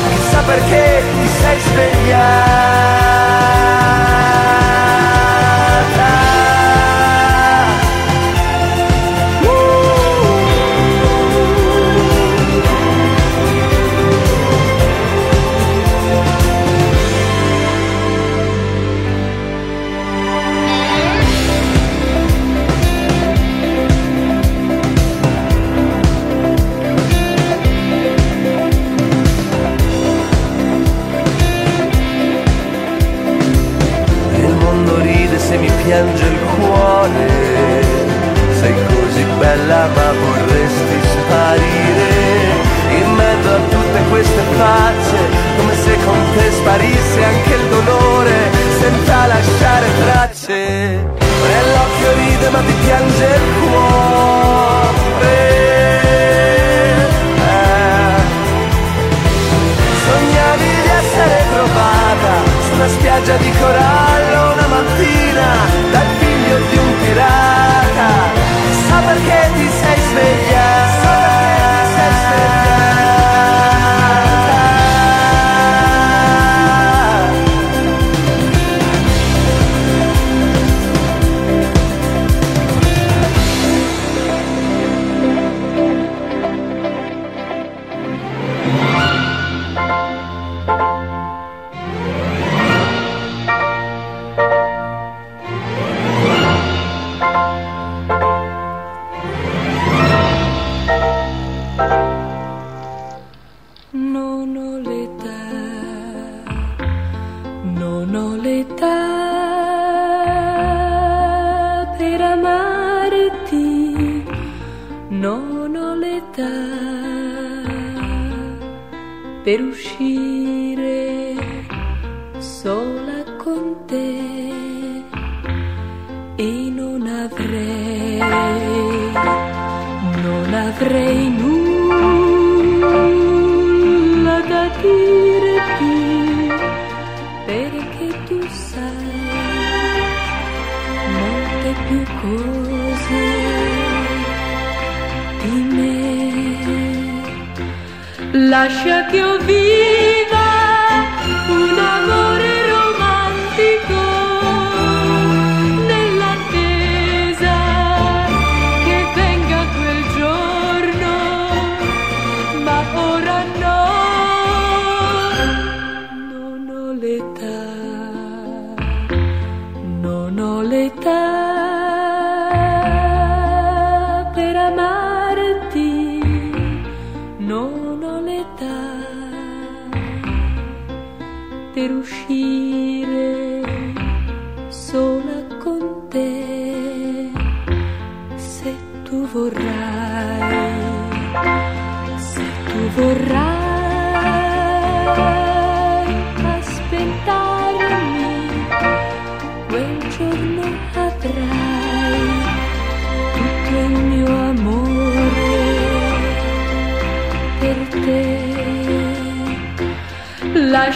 Chissà perché ti sei svegliata piange il cuore. Sei così bella ma vorresti sparire. In mezzo a tutte queste facce, come se con te sparisse anche il dolore, senza lasciare tracce. E l'occhio ride ma ti piange il cuore. Una spiaggia di corallo una mattina dal figlio di un pirata. Sa perché ti sei svegliata.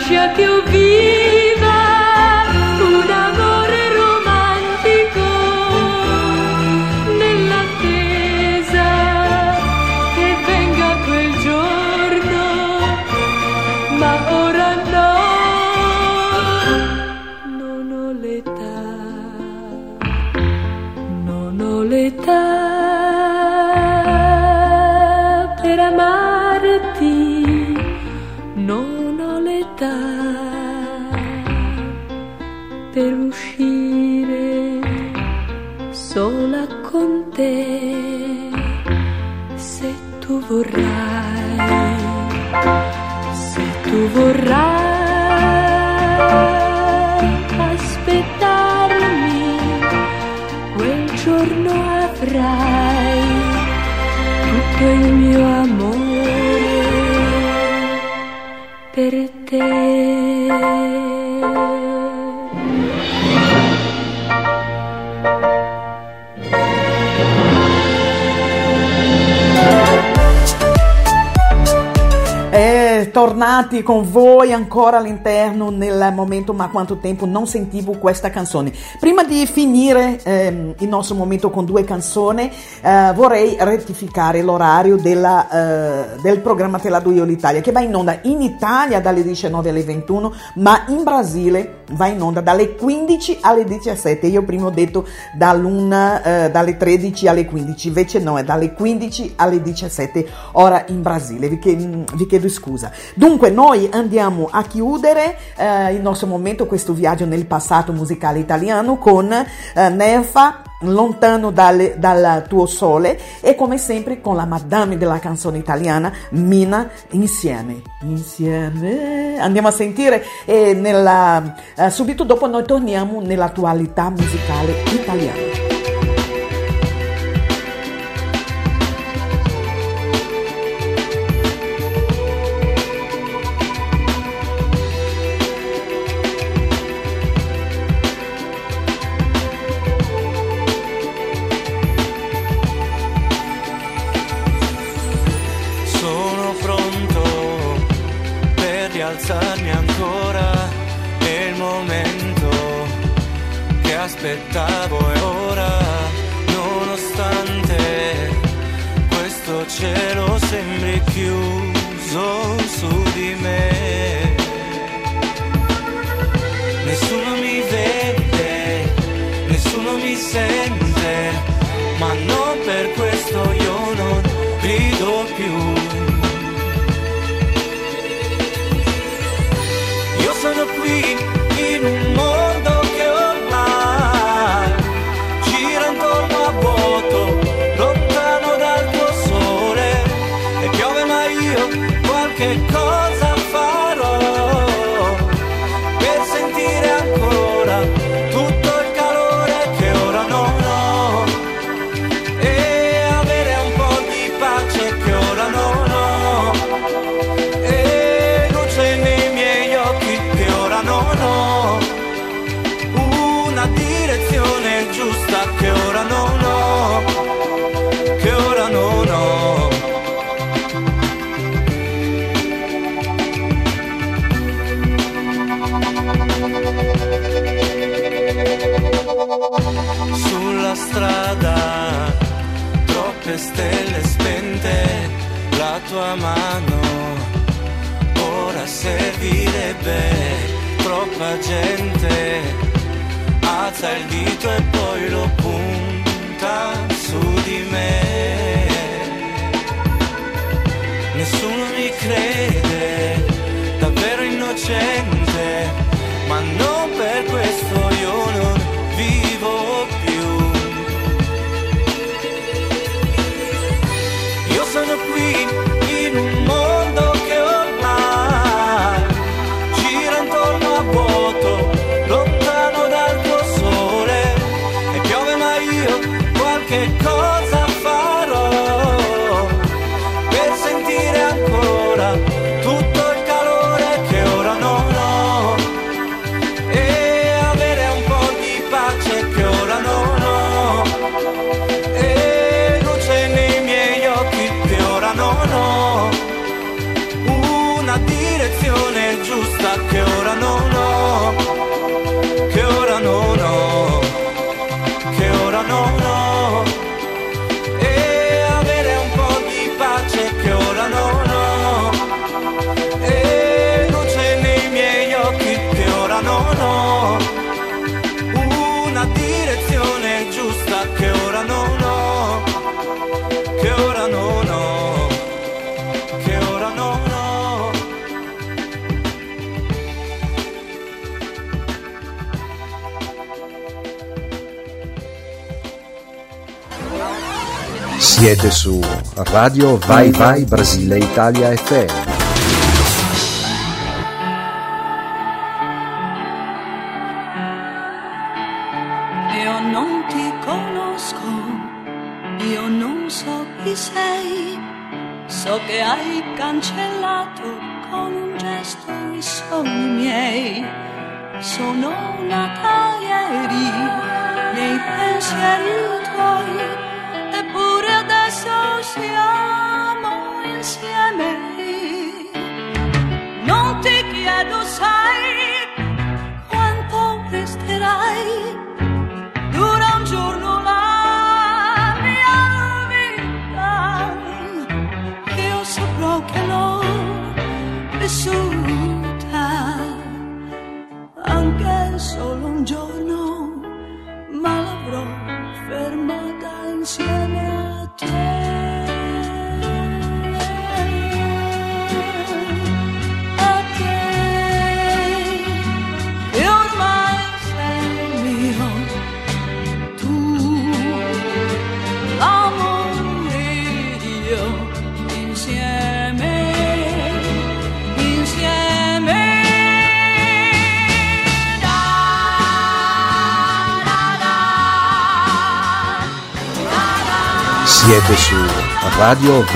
Lascia che io viva tornati con voi ancora all'interno nel momento ma quanto tempo non sentivo questa canzone. Prima di finire ehm, il nostro momento con due canzoni eh, vorrei rettificare l'orario della, eh, del programma Te la do io l'Italia che va in onda in Italia dalle 19 alle 21 ma in Brasile va in onda dalle 15 alle 17. Io prima ho detto eh, dalle 13 alle 15, invece no, è dalle 15 alle 17 ora in Brasile. Vi, chiedo, vi chiedo scusa. Dunque, noi andiamo a chiudere eh, il nostro momento, questo viaggio nel passato musicale italiano con eh, Nerfa. Lontano dal, dal tuo sole e come sempre con la madame della canzone italiana Mina insieme. Insieme. Andiamo a sentire e nella, eh, subito dopo noi torniamo nell'attualità musicale italiana che Radio Vai Vai Brasile Italia FM.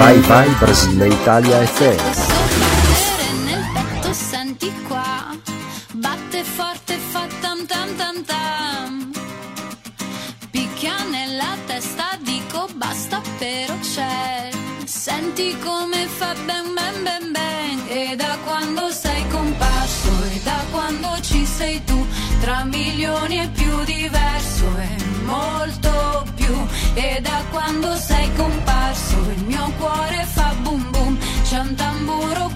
Vai Vai Brasile Italia FM. nel petto senti qua. Batte forte fa tam tam tam tam. Picchia nella testa dico basta però c'è. Senti come fa ben ben ben ben. E da quando sei comparso e da quando ci sei tu tra milioni è più diverso e molto più e da quando sei comparso il mio cuore fa boom boom c'è un tamburo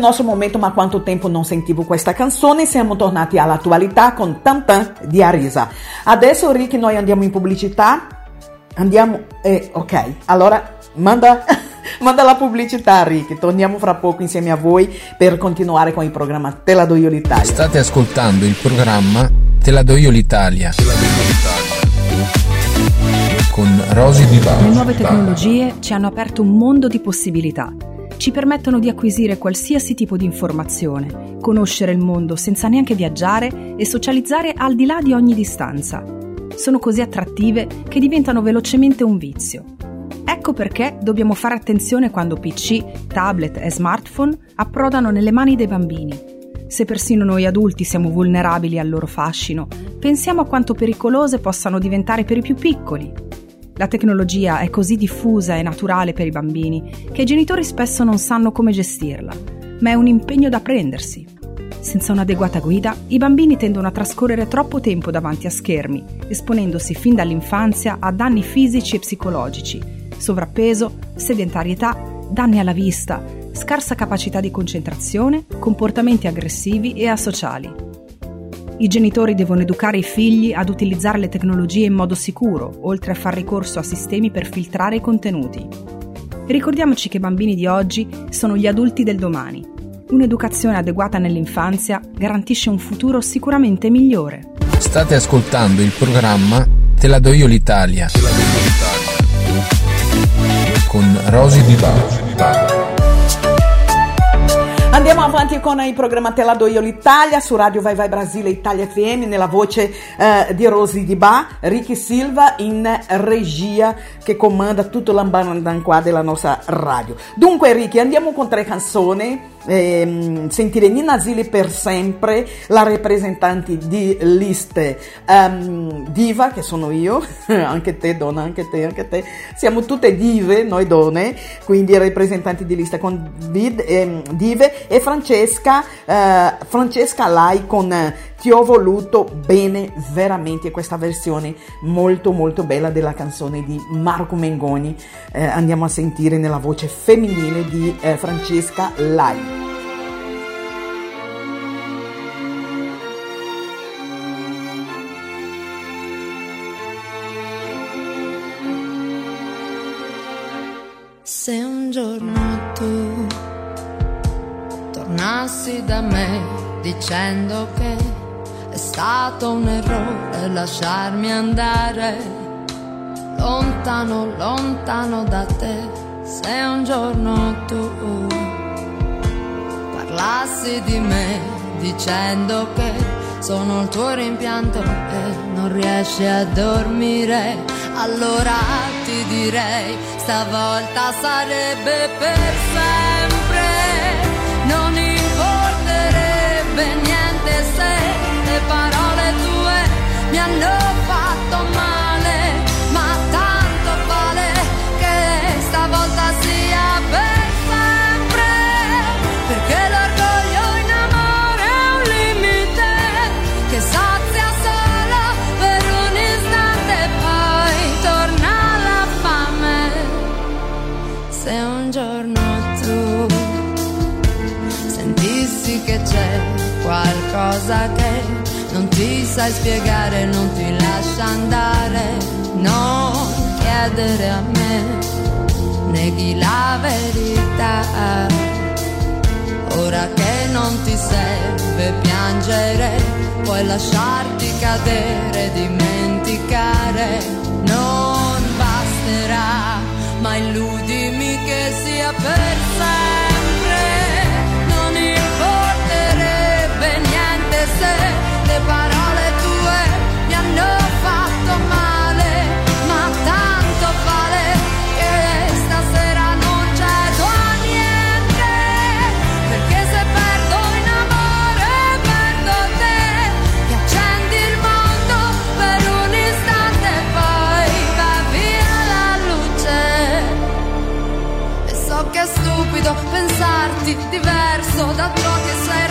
nostro momento Ma quanto tempo non sentivo questa canzone, siamo tornati all'attualità con Tam Tam di Arisa. Adesso Rick noi andiamo in pubblicità. Andiamo, eh, ok, allora manda, manda la pubblicità Rick, torniamo fra poco insieme a voi per continuare con il programma Te la do io l'Italia. State ascoltando il programma Te la do io l'Italia. Con Rosy Di Le nuove tecnologie ci hanno aperto un mondo di possibilità. Ci permettono di acquisire qualsiasi tipo di informazione, conoscere il mondo senza neanche viaggiare e socializzare al di là di ogni distanza. Sono così attrattive che diventano velocemente un vizio. Ecco perché dobbiamo fare attenzione quando PC, tablet e smartphone approdano nelle mani dei bambini. Se persino noi adulti siamo vulnerabili al loro fascino, pensiamo a quanto pericolose possano diventare per i più piccoli. La tecnologia è così diffusa e naturale per i bambini che i genitori spesso non sanno come gestirla, ma è un impegno da prendersi. Senza un'adeguata guida, i bambini tendono a trascorrere troppo tempo davanti a schermi, esponendosi fin dall'infanzia a danni fisici e psicologici, sovrappeso, sedentarietà, danni alla vista, scarsa capacità di concentrazione, comportamenti aggressivi e asociali. I genitori devono educare i figli ad utilizzare le tecnologie in modo sicuro, oltre a far ricorso a sistemi per filtrare i contenuti. Ricordiamoci che i bambini di oggi sono gli adulti del domani. Un'educazione adeguata nell'infanzia garantisce un futuro sicuramente migliore. State ascoltando il programma Te la do io l'Italia con Rosy Di Bari. Andiamo avanti con il programma Te do io l'Italia su Radio Vai Vai Brasile Italia FM nella voce eh, di Rosy Di Ba, Ricky Silva in regia che comanda tutto l'ambandan qua della nostra radio. Dunque Ricky, andiamo con tre canzoni. ehm, sentire Nina Zilli per sempre, la rappresentante di liste ehm, diva che sono io, anche te donna, anche te, anche te, siamo tutte dive, noi donne, quindi rappresentanti di lista con vid- ehm, dive e Francesca, eh, Francesca Lai con eh, Ti ho voluto bene veramente questa versione molto molto bella della canzone di Marco Mengoni, Eh, andiamo a sentire nella voce femminile di eh, Francesca Lai. Tornassi da me dicendo che è stato un errore lasciarmi andare. Lontano, lontano da te, se un giorno tu parlassi di me dicendo che sono il tuo rimpianto e non riesci a dormire, allora ti direi stavolta sarebbe per sempre, ti sai spiegare, non ti lascia andare, non chiedere a me, neghi la verità. Ora che non ti serve piangere, puoi lasciarti cadere, dimenticare, non basterà, ma illudimi che sia per sempre. Pensarti diverso da ciò che sei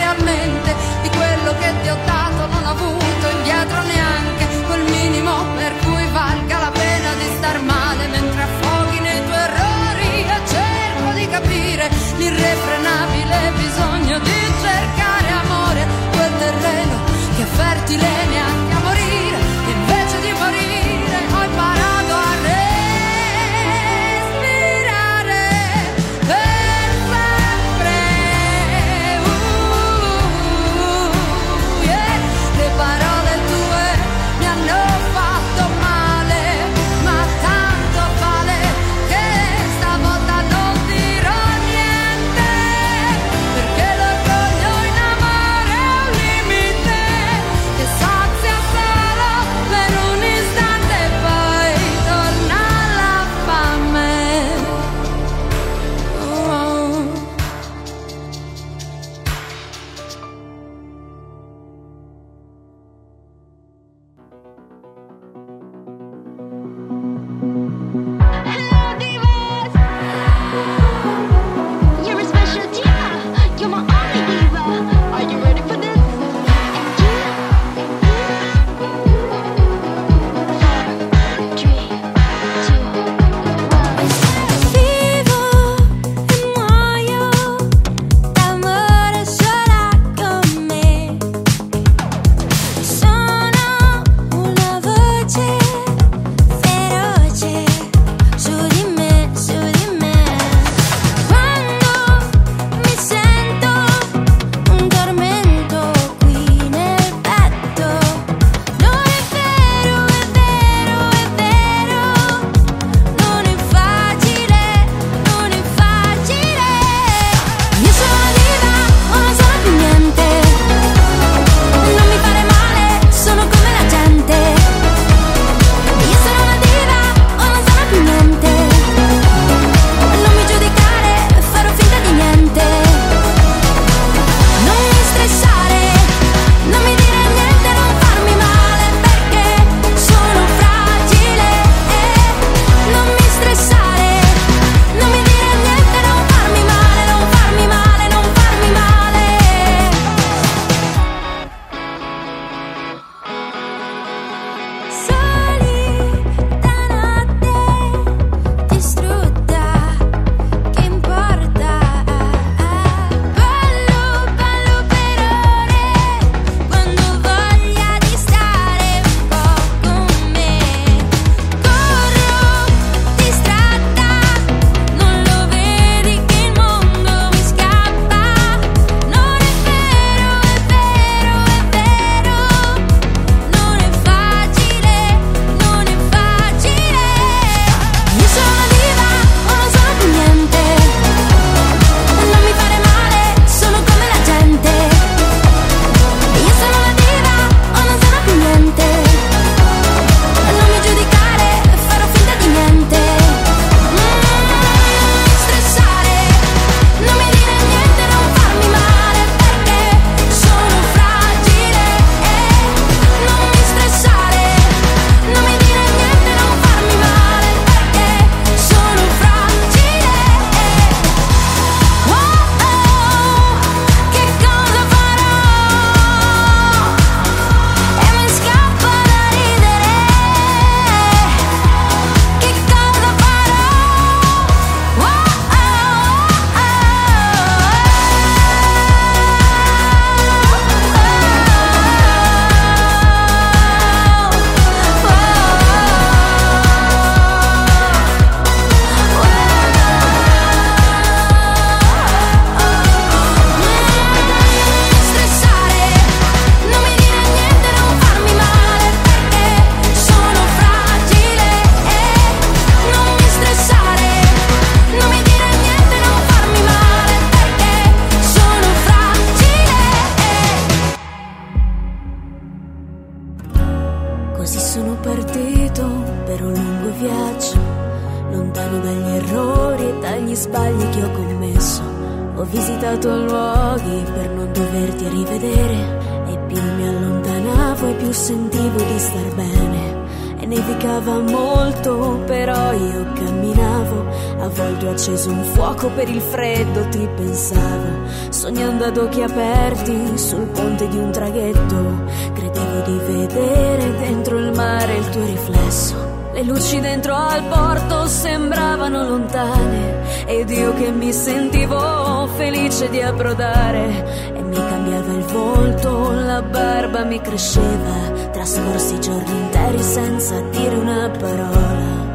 sentivo felice di approdare e mi cambiava il volto, la barba mi cresceva, trascorsi giorni interi senza dire una parola.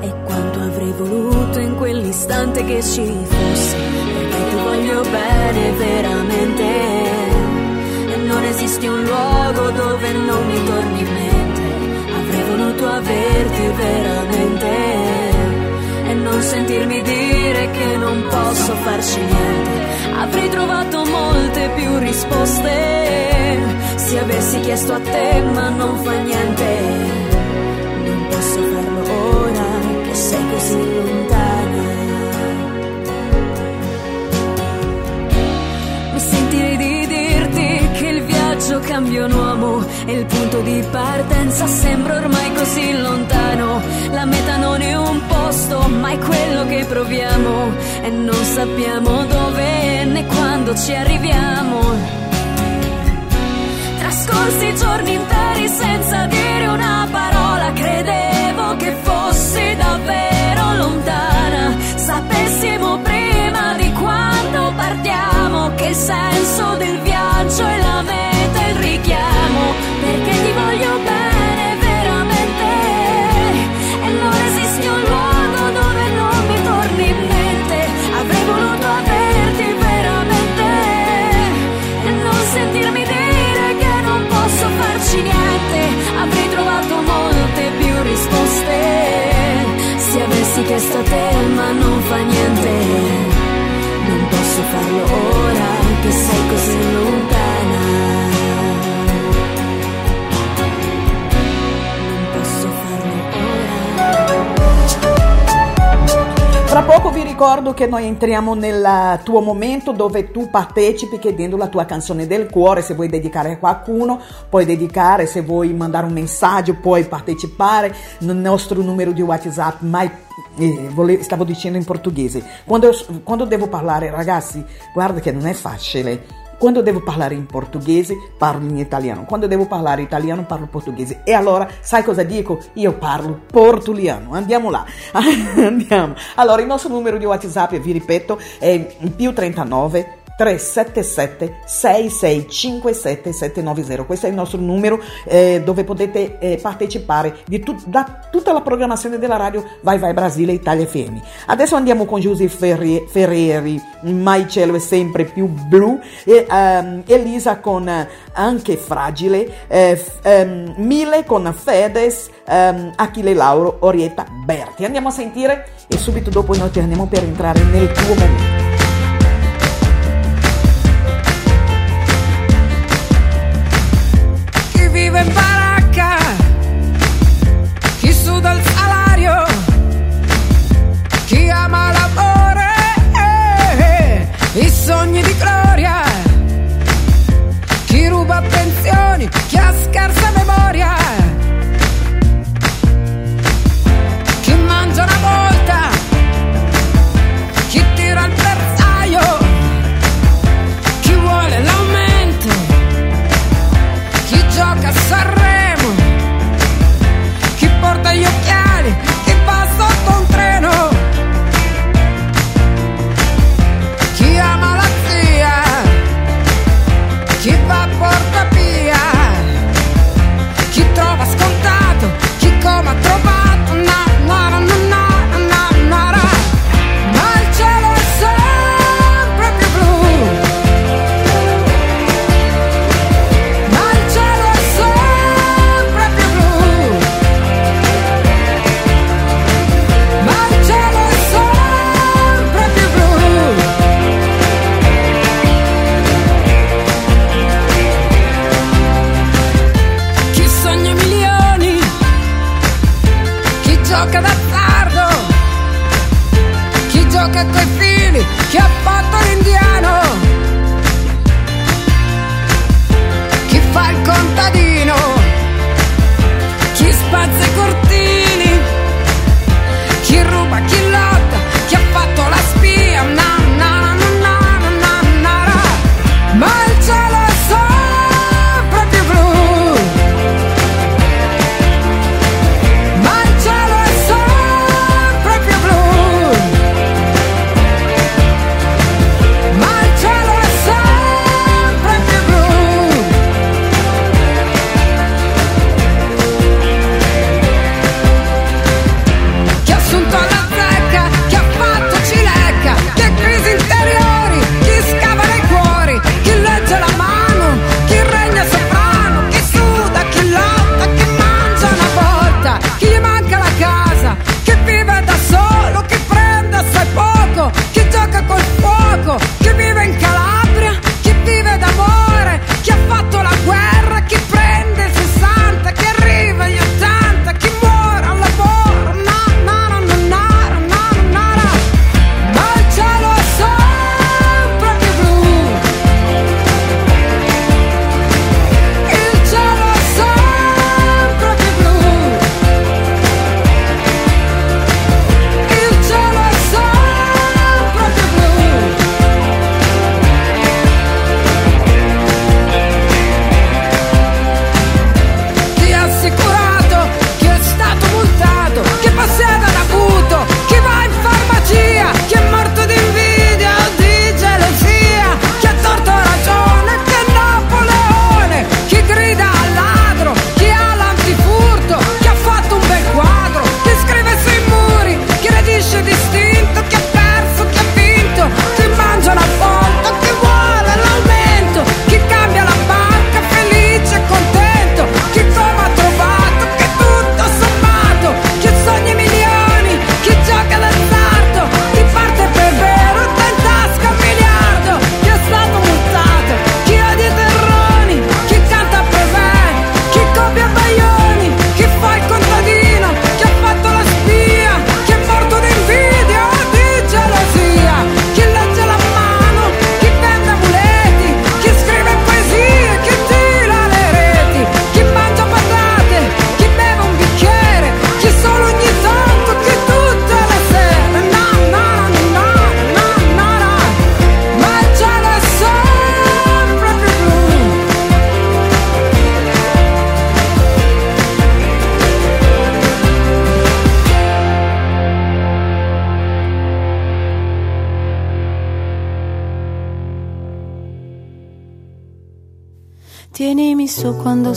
E quanto avrei voluto in quell'istante che ci fosse, perché ti voglio bene veramente. E non esiste un luogo dove non mi torni in mente. Avrei voluto averti veramente. Sentirmi dire che non posso farci niente. Avrei trovato molte più risposte. Se avessi chiesto a te, ma non fa niente. Non posso farlo ora che sei così lontana. Viaggio cambia un uomo e il punto di partenza sembra ormai così lontano. La meta non è un posto, ma è quello che proviamo e non sappiamo dove né quando ci arriviamo. Trascorsi giorni interi senza dire una parola, credevo che fossi davvero lontana. Sapessimo prima di quando partiamo che il senso del viaggio è la meta il richiamo, perché ti voglio bene veramente. E non esiste un luogo dove non mi torni in mente. Avrei voluto averti veramente e non sentirmi dire che non posso farci niente. Avrei trovato molte più risposte se avessi chiesto a te, ma non fa niente. Posso farlo ora che sei così lontana. Tra poco vi ricordo che noi entriamo nel tuo momento dove tu partecipi chiedendo la tua canzone del cuore, se vuoi dedicare a qualcuno, puoi dedicare, se vuoi mandare un messaggio, puoi partecipare nel nostro numero di WhatsApp, ma eh, stavo dicendo in portoghese. Quando, quando devo parlare, ragazzi, guarda che non è facile. Quando devo parlare in portoghese, parlo in italiano. Quando devo parlare italiano, parlo portoghese. E allora, sai cosa dico? Io parlo portuliano. Andiamo là. Andiamo. Allora, il nostro numero di WhatsApp, vi ripeto, è più 39 377 6657 790 questo è il nostro numero eh, dove potete eh, partecipare tut- da tutta la programmazione della radio Vai Vai Brasile Italia FM adesso andiamo con Giuseppe Ferri- Ferreri Mai cielo è sempre più blu e ehm, Elisa con eh, Anche Fragile eh, f- ehm, Mille con Fedes ehm, Achille Lauro Orietta Berti. Andiamo a sentire e subito dopo noi torniamo per entrare nel tuo momento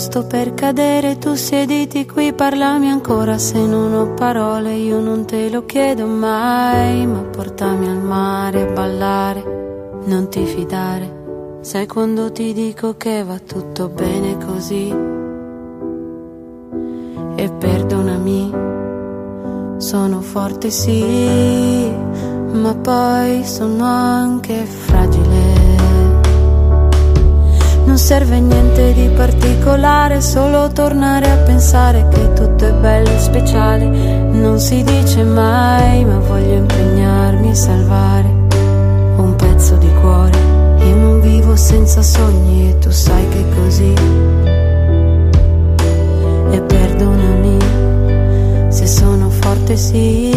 sto per cadere, tu siediti qui, parlami ancora se non ho parole, io non te lo chiedo mai, ma portami al mare a ballare, non ti fidare, sai quando ti dico che va tutto bene così. E perdonami, sono forte sì, ma poi sono anche fragile. Non serve niente di particolare, solo tornare a pensare che tutto è bello e speciale. Non si dice mai, ma voglio impegnarmi a salvare un pezzo di cuore. Io non vivo senza sogni e tu sai che è così. E perdonami se sono forte sì,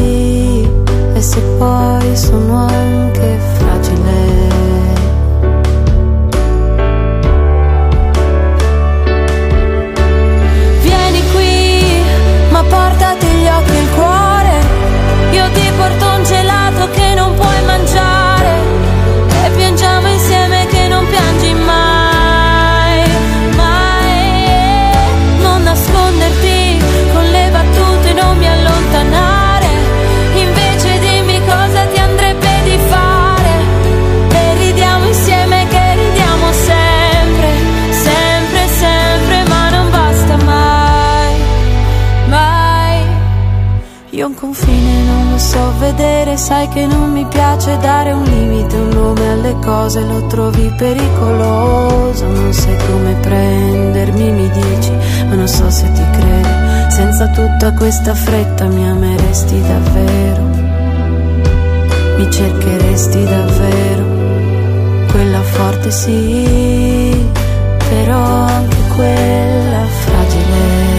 e se poi sono anche fragile. Portati gli occhi e il cuore. Io ti porto un gelato che non puoi mangiare. E piangiamo insieme che non piangi mai. Mai. Non nasconderti con le battute, non mi allontanare. Confine non lo so vedere, sai che non mi piace dare un limite, un nome alle cose, lo trovi pericoloso, non sai come prendermi, mi dici, ma non so se ti credo, senza tutta questa fretta mi ameresti davvero, mi cercheresti davvero, quella forte sì, però anche quella fragile.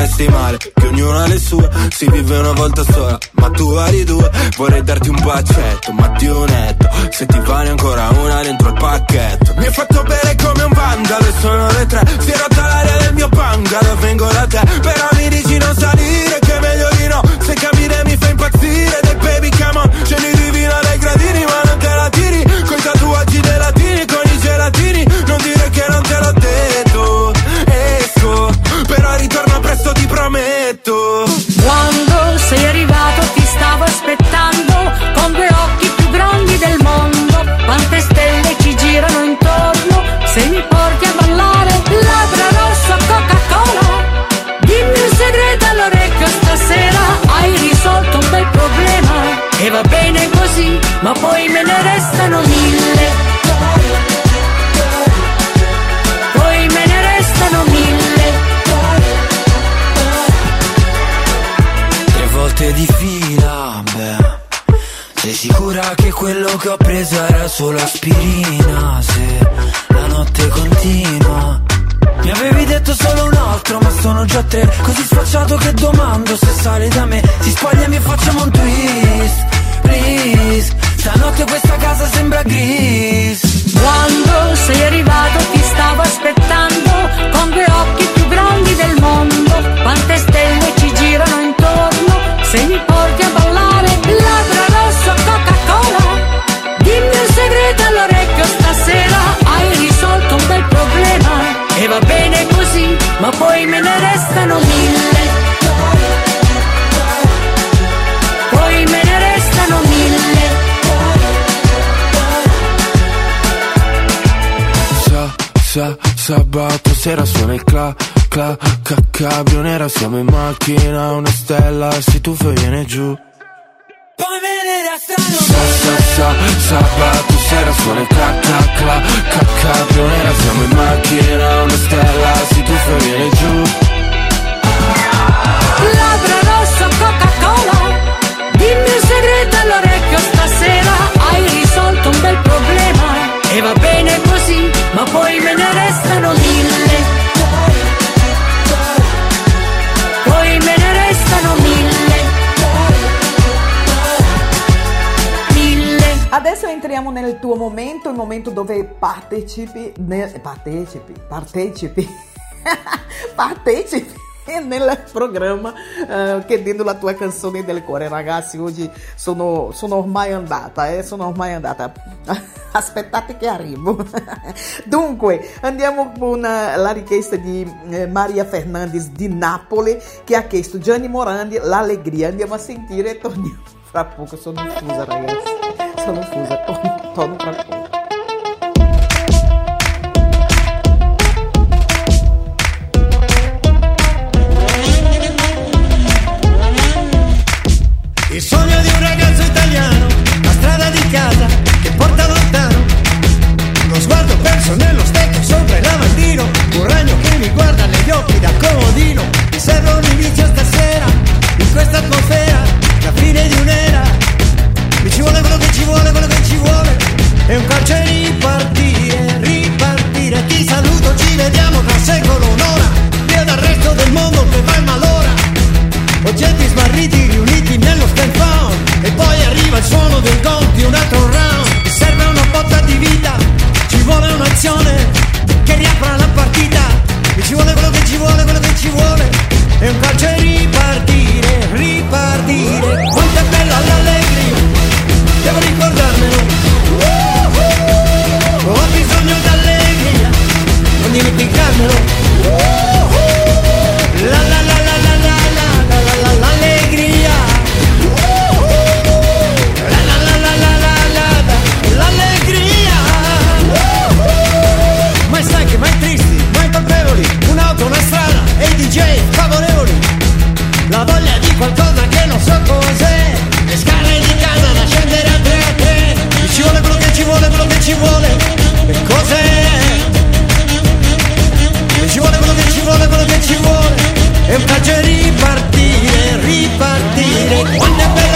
Resti male, che ognuno ha le sue Si vive una volta sola, ma tu vari due Vorrei darti un bacetto, ma di un netto Se ti vale ancora una dentro il pacchetto. Mi hai fatto bere come un vandalo e sono le tre Si è Solo aspiri cabrio nera Siamo in macchina, una stella si tuffa e viene giù. Poi me ne restano Sa, sa, sa, sabato sera suona il cla, cla, ca, cabrio nera Siamo in macchina, una stella si tuffa e viene giù entriamo nel tuo momento, il momento dove partecipi, nel, partecipi, partecipi, partecipi nel programma eh, chiedendo la tua canzone del cuore. Ragazzi, oggi sono, sono ormai andata, eh, sono ormai andata. Aspettate che arrivo. Dunque, andiamo con eh, la richiesta di eh, Maria Fernandes di Napoli che ha chiesto Gianni Morandi l'allegria. Andiamo a sentire e torniamo fra poco. Sono fusa, ragazzi. Sono fusa, torno, torno fra poco. Il sogno di un ragazzo italiano, la strada di casa che porta lontano. Lo sguardo perso nello specchio sopra il lavandino, un ragno che mi guarda negli occhi da comodino. Mi serve un inizio stasera, in questa atmosfera, la fine di ci vuole quello che ci vuole, quello che ci vuole. È un calcio e ripartire, ripartire. Ti saluto, ci vediamo tra secolo, un'ora. Via dal resto del mondo che va in malora. Oggetti smarriti riuniti nello stand E poi arriva il suono del gong di un altro e faccio ripartire, ripartire quando è bello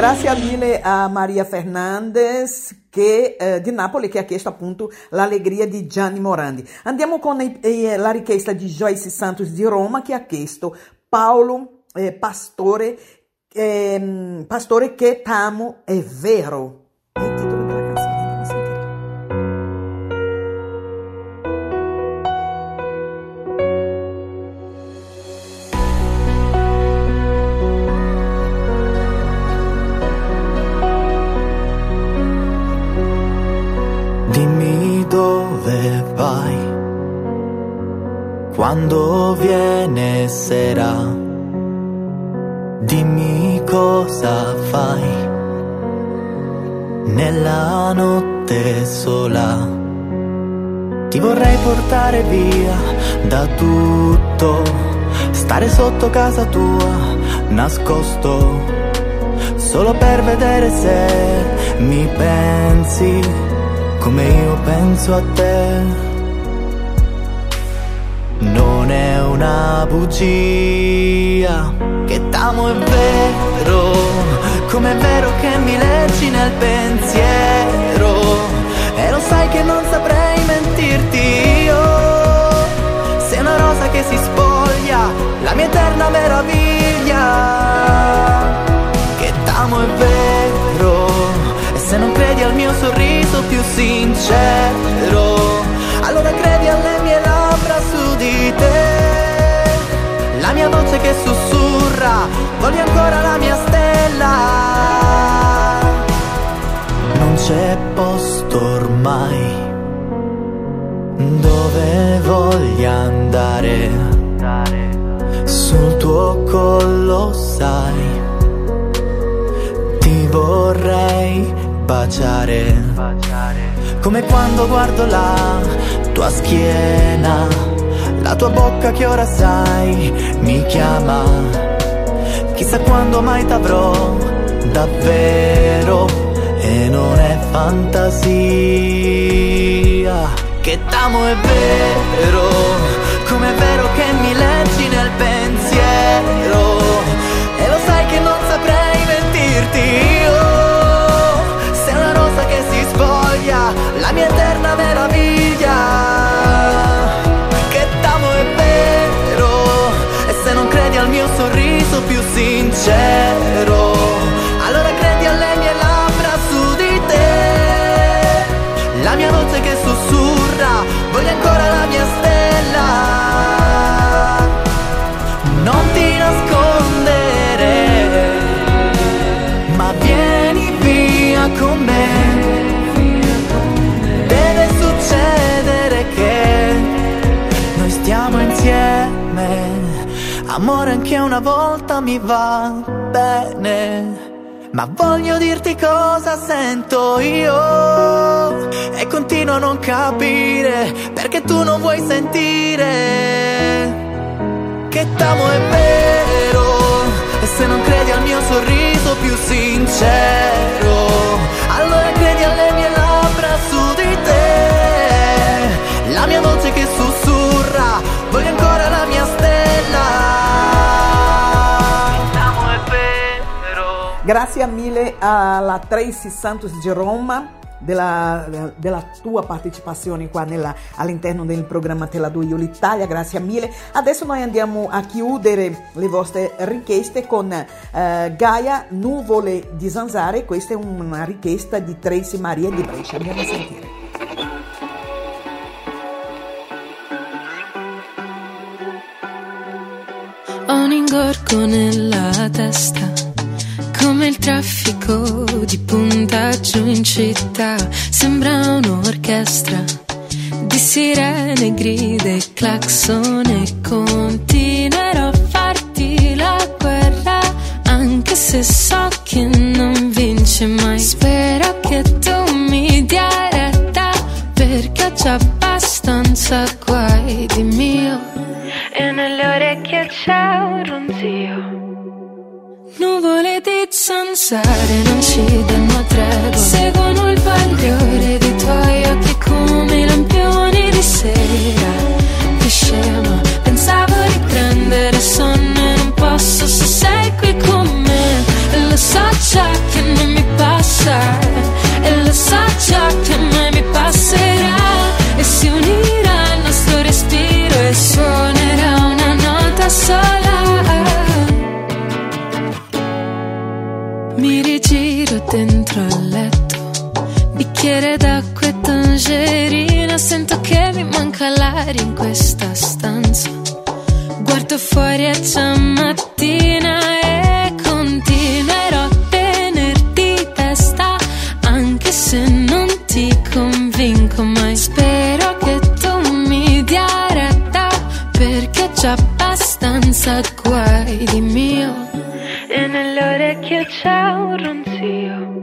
Grazie a Maria Fernandes che, eh, di Napoli che ha chiesto appunto l'allegria di Gianni Morandi. Andiamo con i- eh, la richiesta Joyce Santos di Roma che ha chiesto Paolo eh, Pastore, ehm, Pastore che t'amo è vero. Portare via da tutto, stare sotto casa tua, nascosto, solo per vedere se mi pensi come io penso a te. Non è una bugia che t'amo è vero, come è vero che mi leggi nel pensiero. E lo sai che non saprei mentirti che si spoglia, la mia eterna meraviglia. Che t'amo è vero, e se non credi al mio sorriso più sincero, allora credi alle mie labbra su di te. La mia voce che sussurra, voglio ancora la mia stella. Non c'è posto ormai dove voglia andare. Sul tuo collo sai, ti vorrei baciare. Come quando guardo la tua schiena, la tua bocca che ora sai mi chiama. Chissà quando mai t'avrò davvero e non è fantasia. T'amo è vero, come è vero che mi leggi nel pensiero. E lo sai che non saprei mentirti io. Sei una rosa che si spoglia, la mia eterna meraviglia. Che t'amo è vero, e se non credi al mio sorriso più sincero, Amore anche una volta mi va bene. Ma voglio dirti cosa sento io E continuo a non capire Perché tu non vuoi sentire Che t'amo è vero E se non credi al mio sorriso più sincero Allora credi alle mie labbra su di te La mia voce che sussurra Grazie mille alla Tracy Santos di Roma della, della tua partecipazione qua nella- all'interno del programma Te la do io l'Italia, grazie mille. Adesso noi andiamo a chiudere le vostre richieste con eh, Gaia Nuvole di Zanzare, questa è una richiesta di Tracy Maria di Brescia, andiamo a sentire. Ho un ingorgo nella testa, come il traffico di punta giù in città. Sembra un'orchestra di sirene, grida e clacson e continuerò a farti la guerra, anche se so che non vince mai. Spero che tu mi dia retta, perché già abbastanza guai di mio. E nelle orecchie c'è un ronzio. Nuvole di zanzare non ci danno tregua. Seguono il bagliore dei tuoi occhi come lampioni di sera. Che scemo, pensavo di prendere sonno e non posso se sei qui con me. E lo so già che non mi passa E lo so già che non mi dentro al letto. Bicchiere d'acqua e tangerina, sento che mi manca l'aria in questa stanza. Guardo fuori e c'è mattina e continuerò a tenerti testa, anche se non ti convinco mai. Spero che tu mi dia retta, perché già passato abbastanza guai di mio. E nell'orecchio c'è un ronzio.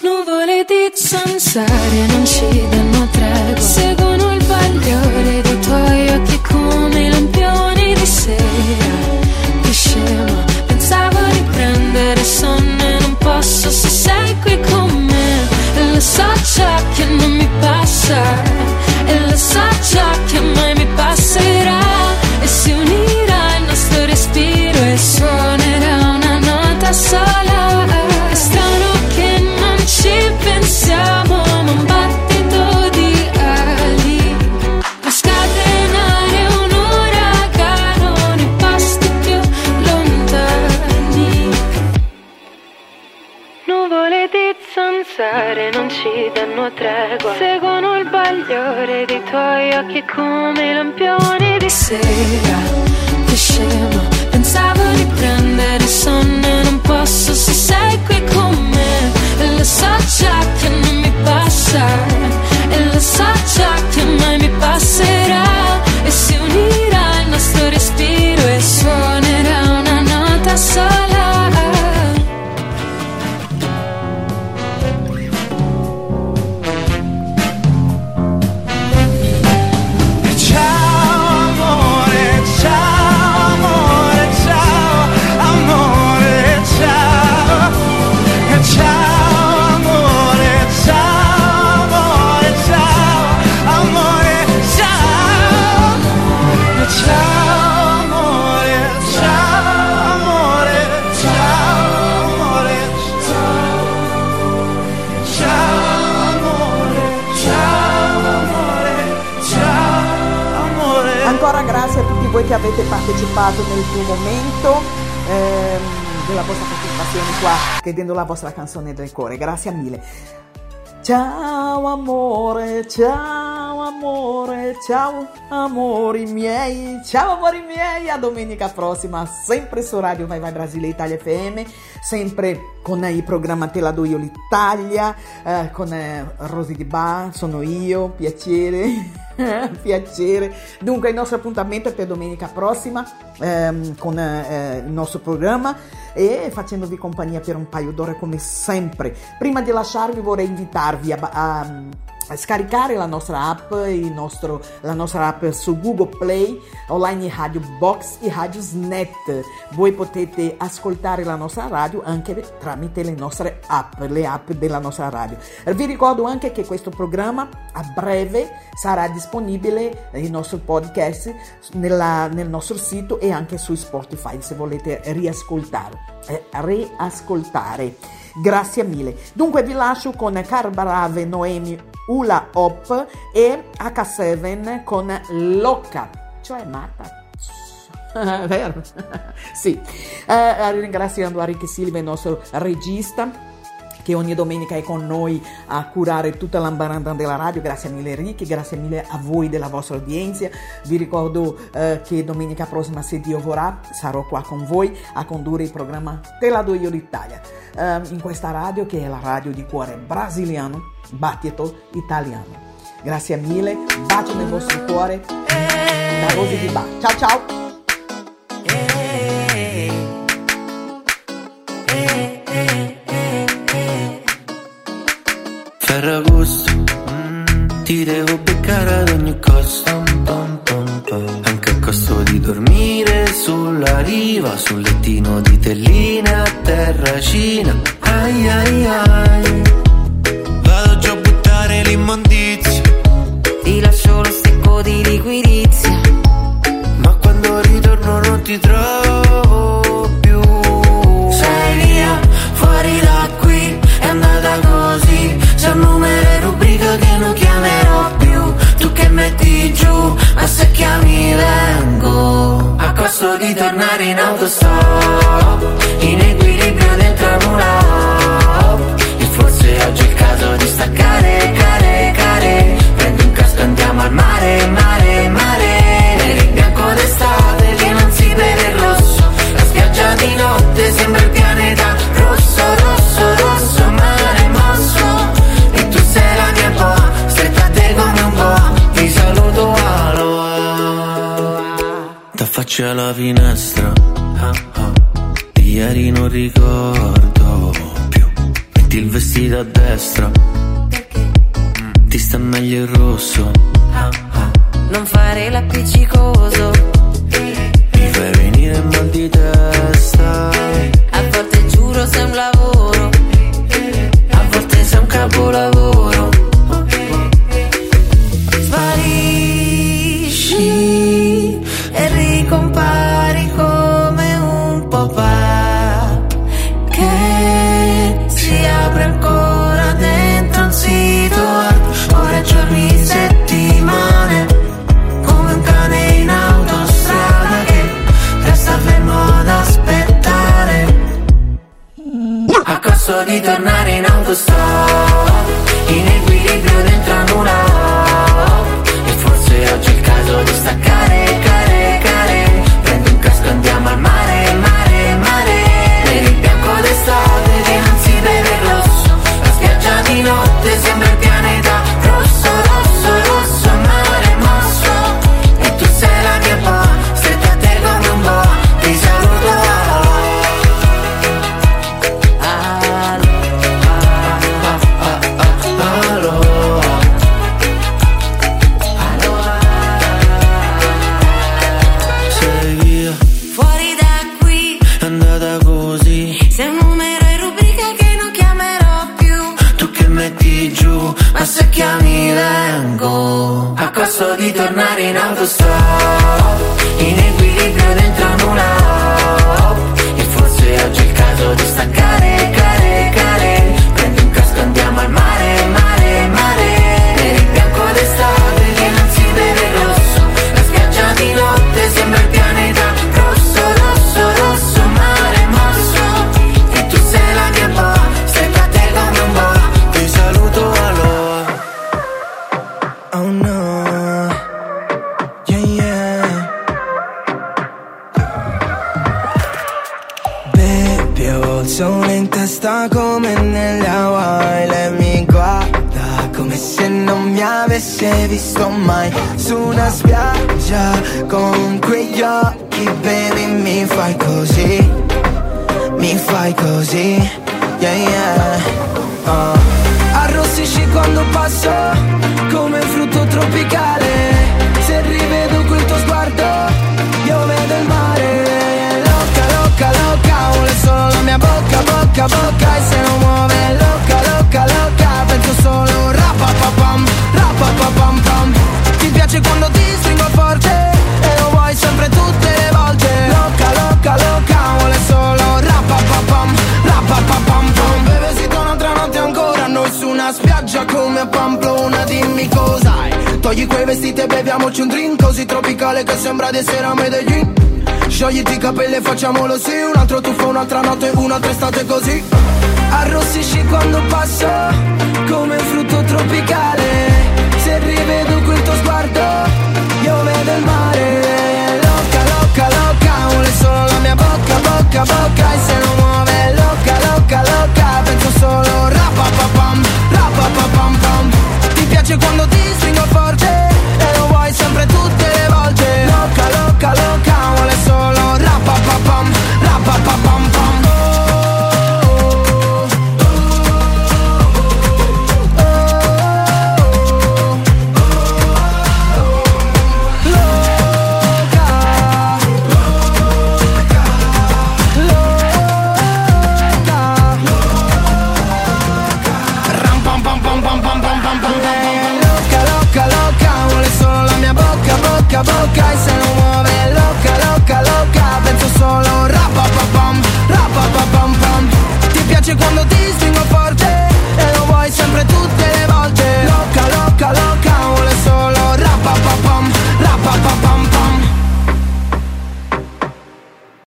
Nuvole di zanzare non ci danno tregua Seguono il bagliore dei tuoi occhi come lampioni di sera Che scema, pensavo di prendere sonno e non posso se sei qui con me E lo so già che non mi passa E lo so già zanzare non ci danno tregua. Seguono il bagliore dei tuoi occhi come lampioni di sera. Che scema, pensavo di prendere sonno non posso se sei qui con me. E lo so già che non mi passa E lo so già che mai mi passerà. E si unirà il nostro respiro e suonerà una nota sola Ancora grazie a tutti voi che avete partecipato nel tuo momento ehm, della vostra partecipazione qua, chiedendo la vostra canzone del cuore. Grazie mille. Ciao amore, ciao amore, ciao amori miei, ciao amori miei, a domenica prossima, sempre su Radio Vai Vai Brasile Italia FM, sempre con il programma Te la do io l'Italia, eh, con eh, Rosy Di Ba, sono io, piacere, piacere. Dunque il nostro appuntamento è per domenica prossima ehm, con eh, il nostro programma e facendovi compagnia per un paio d'ore come sempre. Prima di lasciarvi vorrei invitarvi a, a- scaricare la nostra app, nostro- la nostra app su Google Play, online Radio Box e Radio Snet. Voi potete ascoltare la nostra radio anche tramite le nostre app, le app della nostra radio. Vi ricordo anche che questo programma a breve sarà disponibile il nostro podcast nella- nel nostro sito e anche su Spotify se volete riascoltare. eh, riascoltare. Grazie mille. Dunque vi lascio con Carbarave Noemi Ula Hop e H7 con Locca, cioè matta. Vero? sì. Eh, ringraziando Enrique Silva, il nostro regista che ogni domenica è con noi a curare tutta l'ambaranda della radio. Grazie mille Enrique, grazie mille a voi della vostra udienza. Vi ricordo eh, che domenica prossima, se Dio vorrà, sarò qua con voi a condurre il programma Te la do io l'Italia. eh, in questa radio che è la radio di cuore brasiliano, battito italiano. Grazie mille, bacio nel vostro cuore da Rosy di Ba. Ciao ciao! Ferragosto, ti devo beccare ad ogni costo. Anche a costo di dormire sulla riva, sul lettino di telline a terracina. Ai ai ai. Vado già a buttare l'immondizia. Ti lascio lo secco di liquidizia. Ma quando ritorno non ti trovo costo di tornare in autostop, in equilibrio dentro a faccia alla finestra. Ah, ah. Di ieri non ricordo più. Metti il vestito a destra. Mm. Ti sta meglio il rosso. Ah, ah. Non fare l'appiccicoso. Mi fai venire mal di testa. A volte giuro sei un lavoro. A volte sei un capolavoro. ritornare in autostrada